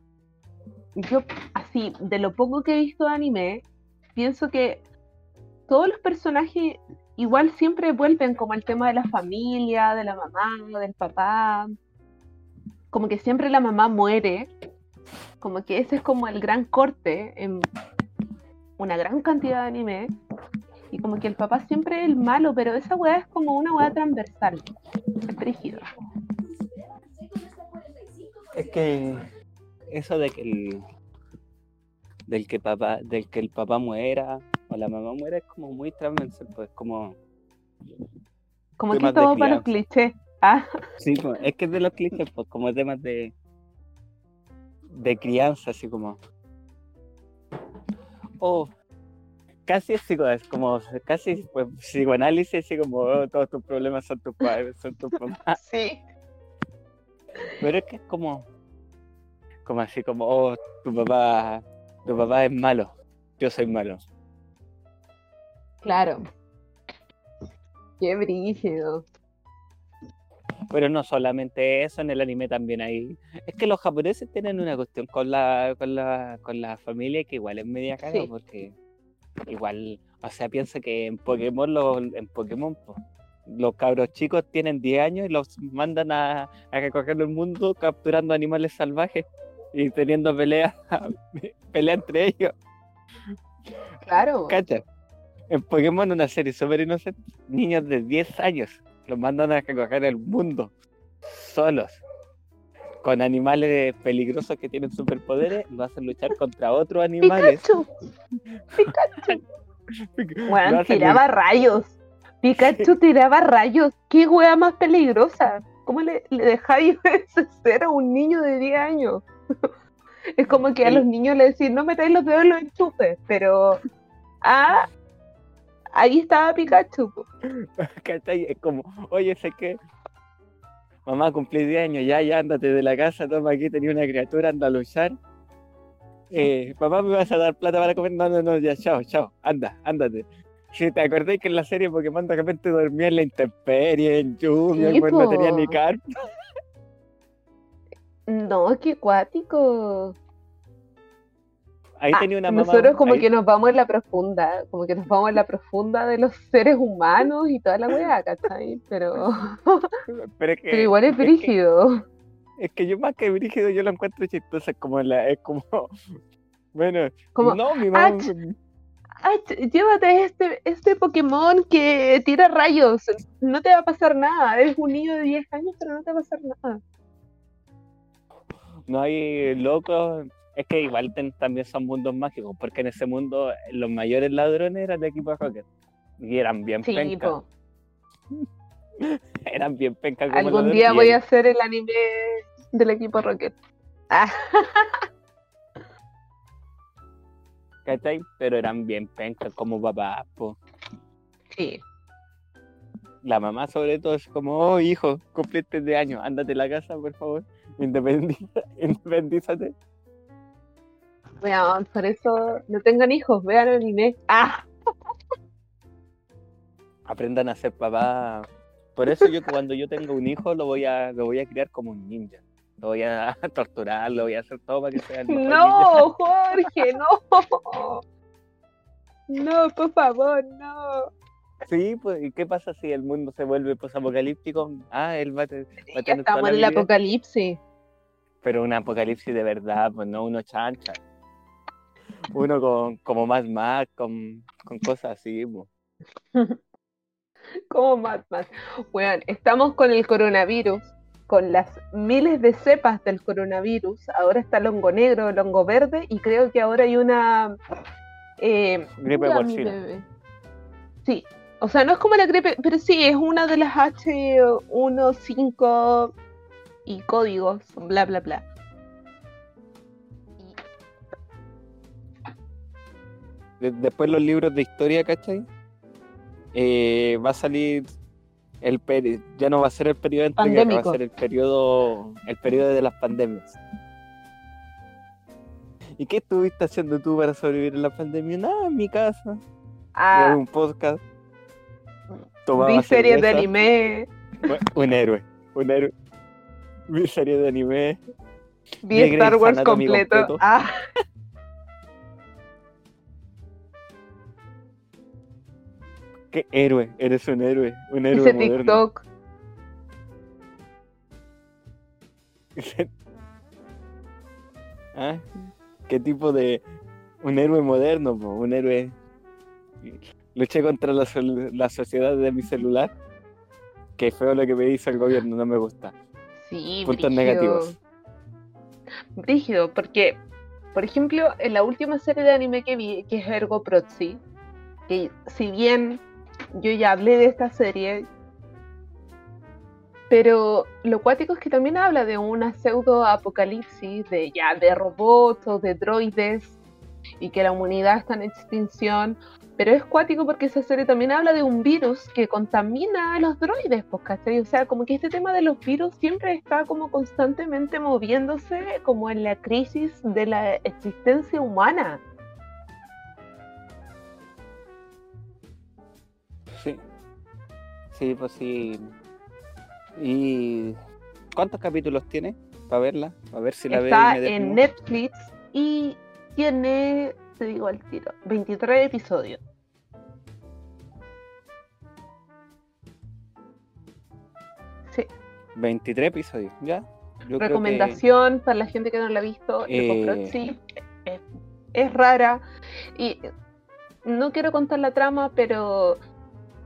S1: yo, así, de lo poco que he visto de anime, pienso que todos los personajes igual siempre vuelven como al tema de la familia, de la mamá, del papá. Como que siempre la mamá muere. Como que ese es como el gran corte en una gran cantidad de anime. Y como que el papá siempre es el malo, pero esa weá es como una weá transversal. Es brígido.
S2: Es que eso de que el del que papá, del que el papá muera o la mamá muera es como muy transversal, pues como
S1: Como que todo para los clichés. Ah,
S2: sí, pues, es que es de los clichés, pues como temas de de crianza, así como o casi es como casi pues, psicoanálisis, así como oh, todos tus problemas son tus padres, son tus papás.
S1: sí.
S2: Pero es que es como, como así como, oh, tu papá, tu papá es malo, yo soy malo.
S1: Claro. Qué brígido.
S2: Pero no solamente eso, en el anime también hay. Es que los japoneses tienen una cuestión con la, con la, con la familia que igual es media caga,
S1: Sí.
S2: porque igual, o sea, piensa que en Pokémon, los, en Pokémon, po, los cabros chicos tienen 10 años y los mandan a, a recorrer el mundo capturando animales salvajes y teniendo peleas, pelea entre ellos.
S1: Claro.
S2: ¿Cacha? En Pokémon, una serie súper inocente, niños de 10 años los mandan a recorrer el mundo solos, con animales peligrosos que tienen superpoderes, lo hacen luchar contra otros animales.
S1: Pikachu. Pikachu.
S2: Hacen
S1: tiraba rayos. Pikachu tiraba rayos. ¿Qué wea más peligrosa? ¿Cómo le, le dejáis ese ser a un niño de 10 años? Es como que a los niños le decís, no metáis los dedos en los enchufes, pero. Ah, ahí estaba Pikachu.
S2: Es como, oye, sé que mamá cumplí 10 años, ya, ya, ándate de la casa, toma aquí, tenía una criatura, anda a luchar. Eh, papá, ¿me vas a dar plata para comer? No, no, no, ya, chao, chao, anda, ándate. Si te acordáis que en la serie Pokémon de repente dormía en la intemperie, en lluvia,
S1: Sí,
S2: pues no tenía ni carpa.
S1: No, qué cuático.
S2: Ahí
S1: Ah,
S2: tenía una mamá.
S1: nosotros como
S2: ahí-
S1: que nos vamos en la profunda, como que nos vamos en la profunda de los seres humanos y toda la weá, ¿cachai? Pero,
S2: Pero es que,
S1: pero igual es
S2: es que-
S1: brígido.
S2: Es que yo más que brígido, yo lo encuentro chistoso, es como la, es como, bueno,
S1: Como,
S2: no, mi mamá,
S1: ch- "Ay, ch- llévate este, este Pokémon que tira rayos, no te va a pasar nada, eres un niño de 10 años, pero no te va a pasar nada.
S2: no hay locos, es que igual ten- también son mundos mágicos, porque en ese mundo los mayores ladrones eran de equipo Rocket, y eran bien
S1: Sí,
S2: pencas,
S1: po.
S2: eran bien pencas como
S1: algún día voy a hacer el anime del equipo Rocket. Ah,
S2: ¿cachai? Pero eran bien pencas como papás, po.
S1: sí.
S2: La mamá sobre todo es como, oh hijo, cumpliste de años, ándate a la casa, por favor, independízate.
S1: Weón, por eso no tengan hijos, vean anime. Ah,
S2: aprendan a ser papá. Por eso yo cuando yo tenga un hijo lo voy a lo voy a criar como un ninja. Lo voy a torturar, lo voy a hacer todo para que sea el mejor ninja.
S1: no, Jorge, no. No, por favor, no.
S2: Sí, pues ¿y qué pasa si el mundo se vuelve posapocalíptico? Ah, él va a, va tener toda
S1: estamos en el
S2: vida,
S1: apocalipsis.
S2: pero un apocalipsis de verdad, pues no uno chancha. Uno con como más más con, con cosas así.
S1: Como Mad Max. Weón, estamos con el coronavirus, con las miles de cepas del coronavirus. Ahora está el hongo negro, el hongo verde, y creo que ahora hay una. eh,
S2: Gripe porcina.
S1: Sí, o sea, no es como la gripe, pero sí, es una de las H15 y códigos, bla, bla, bla.
S2: Después los libros de historia, ¿cachai? Eh, va a salir el peri- ya no va a ser el periodo entre guerras, va a ser el periodo el periodo de las pandemias. ¿Y qué estuviste haciendo tú para sobrevivir en la pandemia? Nada, en mi casa,
S1: Ah,
S2: un podcast, tomaba
S1: vi series de anime,
S2: un héroe, un héroe. Vi series de anime,
S1: vi Star Wars completo.
S2: completo.
S1: Ah,
S2: qué héroe, eres un héroe, un héroe
S1: hice
S2: moderno.
S1: TikTok.
S2: ¿Ah? ¿Qué tipo de un héroe moderno? po? Un héroe. Luché contra la, sociedad de mi celular. Qué feo lo que me hizo el gobierno, no me gusta.
S1: Sí,
S2: Puntos
S1: brígido.
S2: negativos.
S1: Brígido, porque, por ejemplo, en la última serie de anime que vi, que es Ergo Proxy, que si bien yo ya hablé de esta serie, pero lo cuático es que también habla de una pseudo apocalipsis de ya de robots o de droides y que la humanidad está en extinción. Pero es cuático porque esa serie también habla de un virus que contamina a los droides, pues, ¿cachai? O sea, como que este tema de los virus siempre está como constantemente moviéndose como en la crisis de la existencia humana.
S2: Sí. Sí, pues sí. ¿Y cuántos capítulos tiene? Para verla, a ver si la veo.
S1: Está
S2: y me
S1: en. Netflix y tiene, te digo al tiro, 23 episodios. Sí,
S2: 23 episodios, ¿ya? Yo creo que-
S1: recomendación para la gente que no la ha visto.
S2: Eh.
S1: Es, es rara y no quiero contar la trama, pero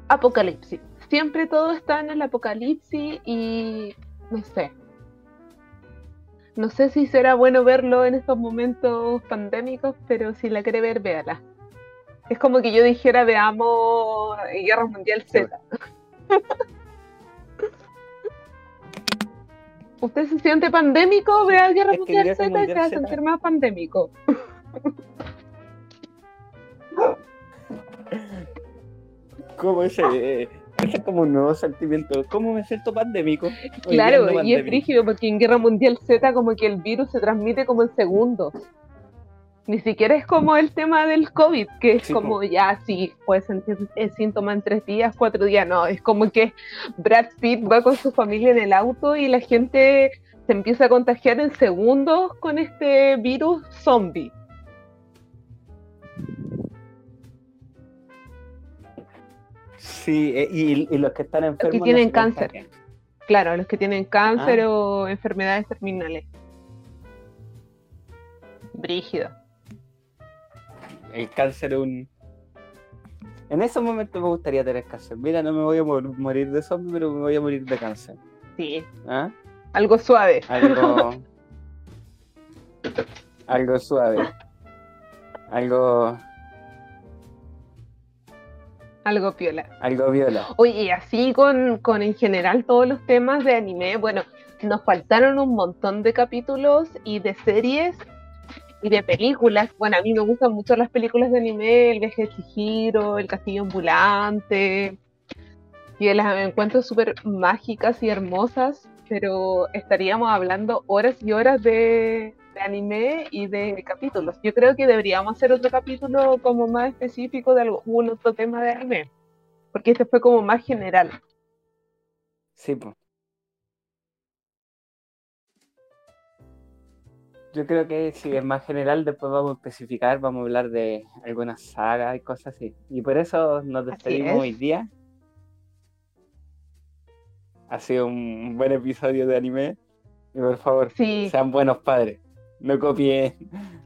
S1: apocalipsis. Siempre todo está en el apocalipsis y no sé. No sé si será bueno verlo en estos momentos pandémicos, pero si la quiere ver, véala. Es como que yo dijera, veamos Guerra Mundial Z. ¿Usted se siente pandémico? Vea Guerra
S2: Es
S1: Mundial Z y se va a sentir más pandémico.
S2: ¿Cómo ese? eh, ese es como un nuevo sentimiento. ¿Cómo me siento pandémico? Hoy
S1: Claro, y es frígido porque en Guerra Mundial Z como que el virus se transmite como en segundos. Ni siquiera es como el tema del COVID, que es
S2: Sí,
S1: como
S2: po.
S1: ya, sí, puedes sentir el síntoma en tres días, cuatro días. No, es como que Brad Pitt va con su familia en el auto y la gente se empieza a contagiar en segundos con este virus zombie.
S2: Sí, eh, y, y los que están enfermos. no
S1: tienen
S2: se
S1: cáncer. Claro, los que tienen cáncer
S2: Ah.
S1: o enfermedades terminales. Brígido.
S2: El cáncer es un. En esos momentos me gustaría tener cáncer. Mira, no me voy a mor- morir de zombie, pero me voy a morir de cáncer.
S1: Sí,
S2: ¿Ah?
S1: algo suave.
S2: Algo. algo suave. Algo.
S1: Algo piola.
S2: Algo viola.
S1: Oye, y así con, con en general todos los temas de anime, bueno, nos faltaron un montón de capítulos y de series y de películas. Bueno, a mí me gustan mucho las películas de anime, El viaje de Chihiro, El castillo ambulante, y las encuentro súper mágicas y hermosas, pero estaríamos hablando horas y horas de, de anime y de capítulos. Yo creo que deberíamos hacer otro capítulo como más específico de algún otro tema de anime, porque este fue como más general.
S2: Sí, pues. Yo creo que si es más general, después vamos a especificar, vamos a hablar de algunas sagas y cosas así. Y por eso nos despedimos
S1: es.
S2: hoy día. Ha sido un buen episodio de anime. Y por favor,
S1: Sí,
S2: sean buenos padres. No copien.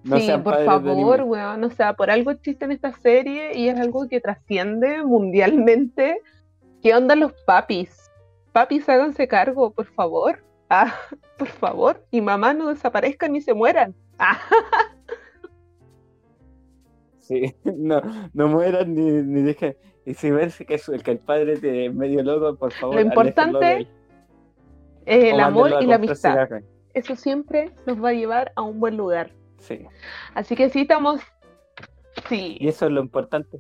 S2: No
S1: sí,
S2: sean
S1: por favor, weón, o sea, por algo existe en esta serie y es algo que trasciende mundialmente. ¿Qué onda los papis? Papis, háganse cargo, por favor. Ah, por favor. Y mamá no desaparezcan ni se mueran. Ah,
S2: Sí, no, no mueran ni, ni dejen. Y si ven que, que el padre te es medio loco, por favor,
S1: Lo importante eh, el amor y la amistad.
S2: cigarros.
S1: Eso siempre nos va a llevar a un buen lugar.
S2: Sí.
S1: Así que sí estamos. Sí,
S2: Y eso es lo importante.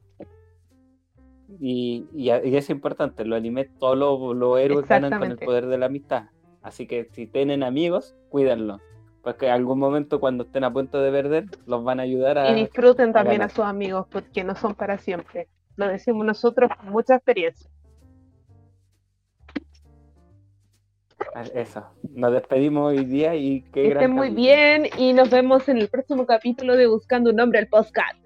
S2: Y, y, y es importante, los animes, todos los, los héroes ganan con el poder de la amistad. Así que si tienen amigos, cuídenlos. Porque en algún momento cuando estén a punto de perder, los van a ayudar a...
S1: y disfruten también a
S2: ganar.
S1: sus amigos porque no son para siempre. Lo decimos nosotros con mucha experiencia.
S2: Eso. Nos despedimos hoy día y
S1: Que
S2: gran
S1: estén muy bien y nos vemos en el próximo capítulo de Buscando un nombre al podcast.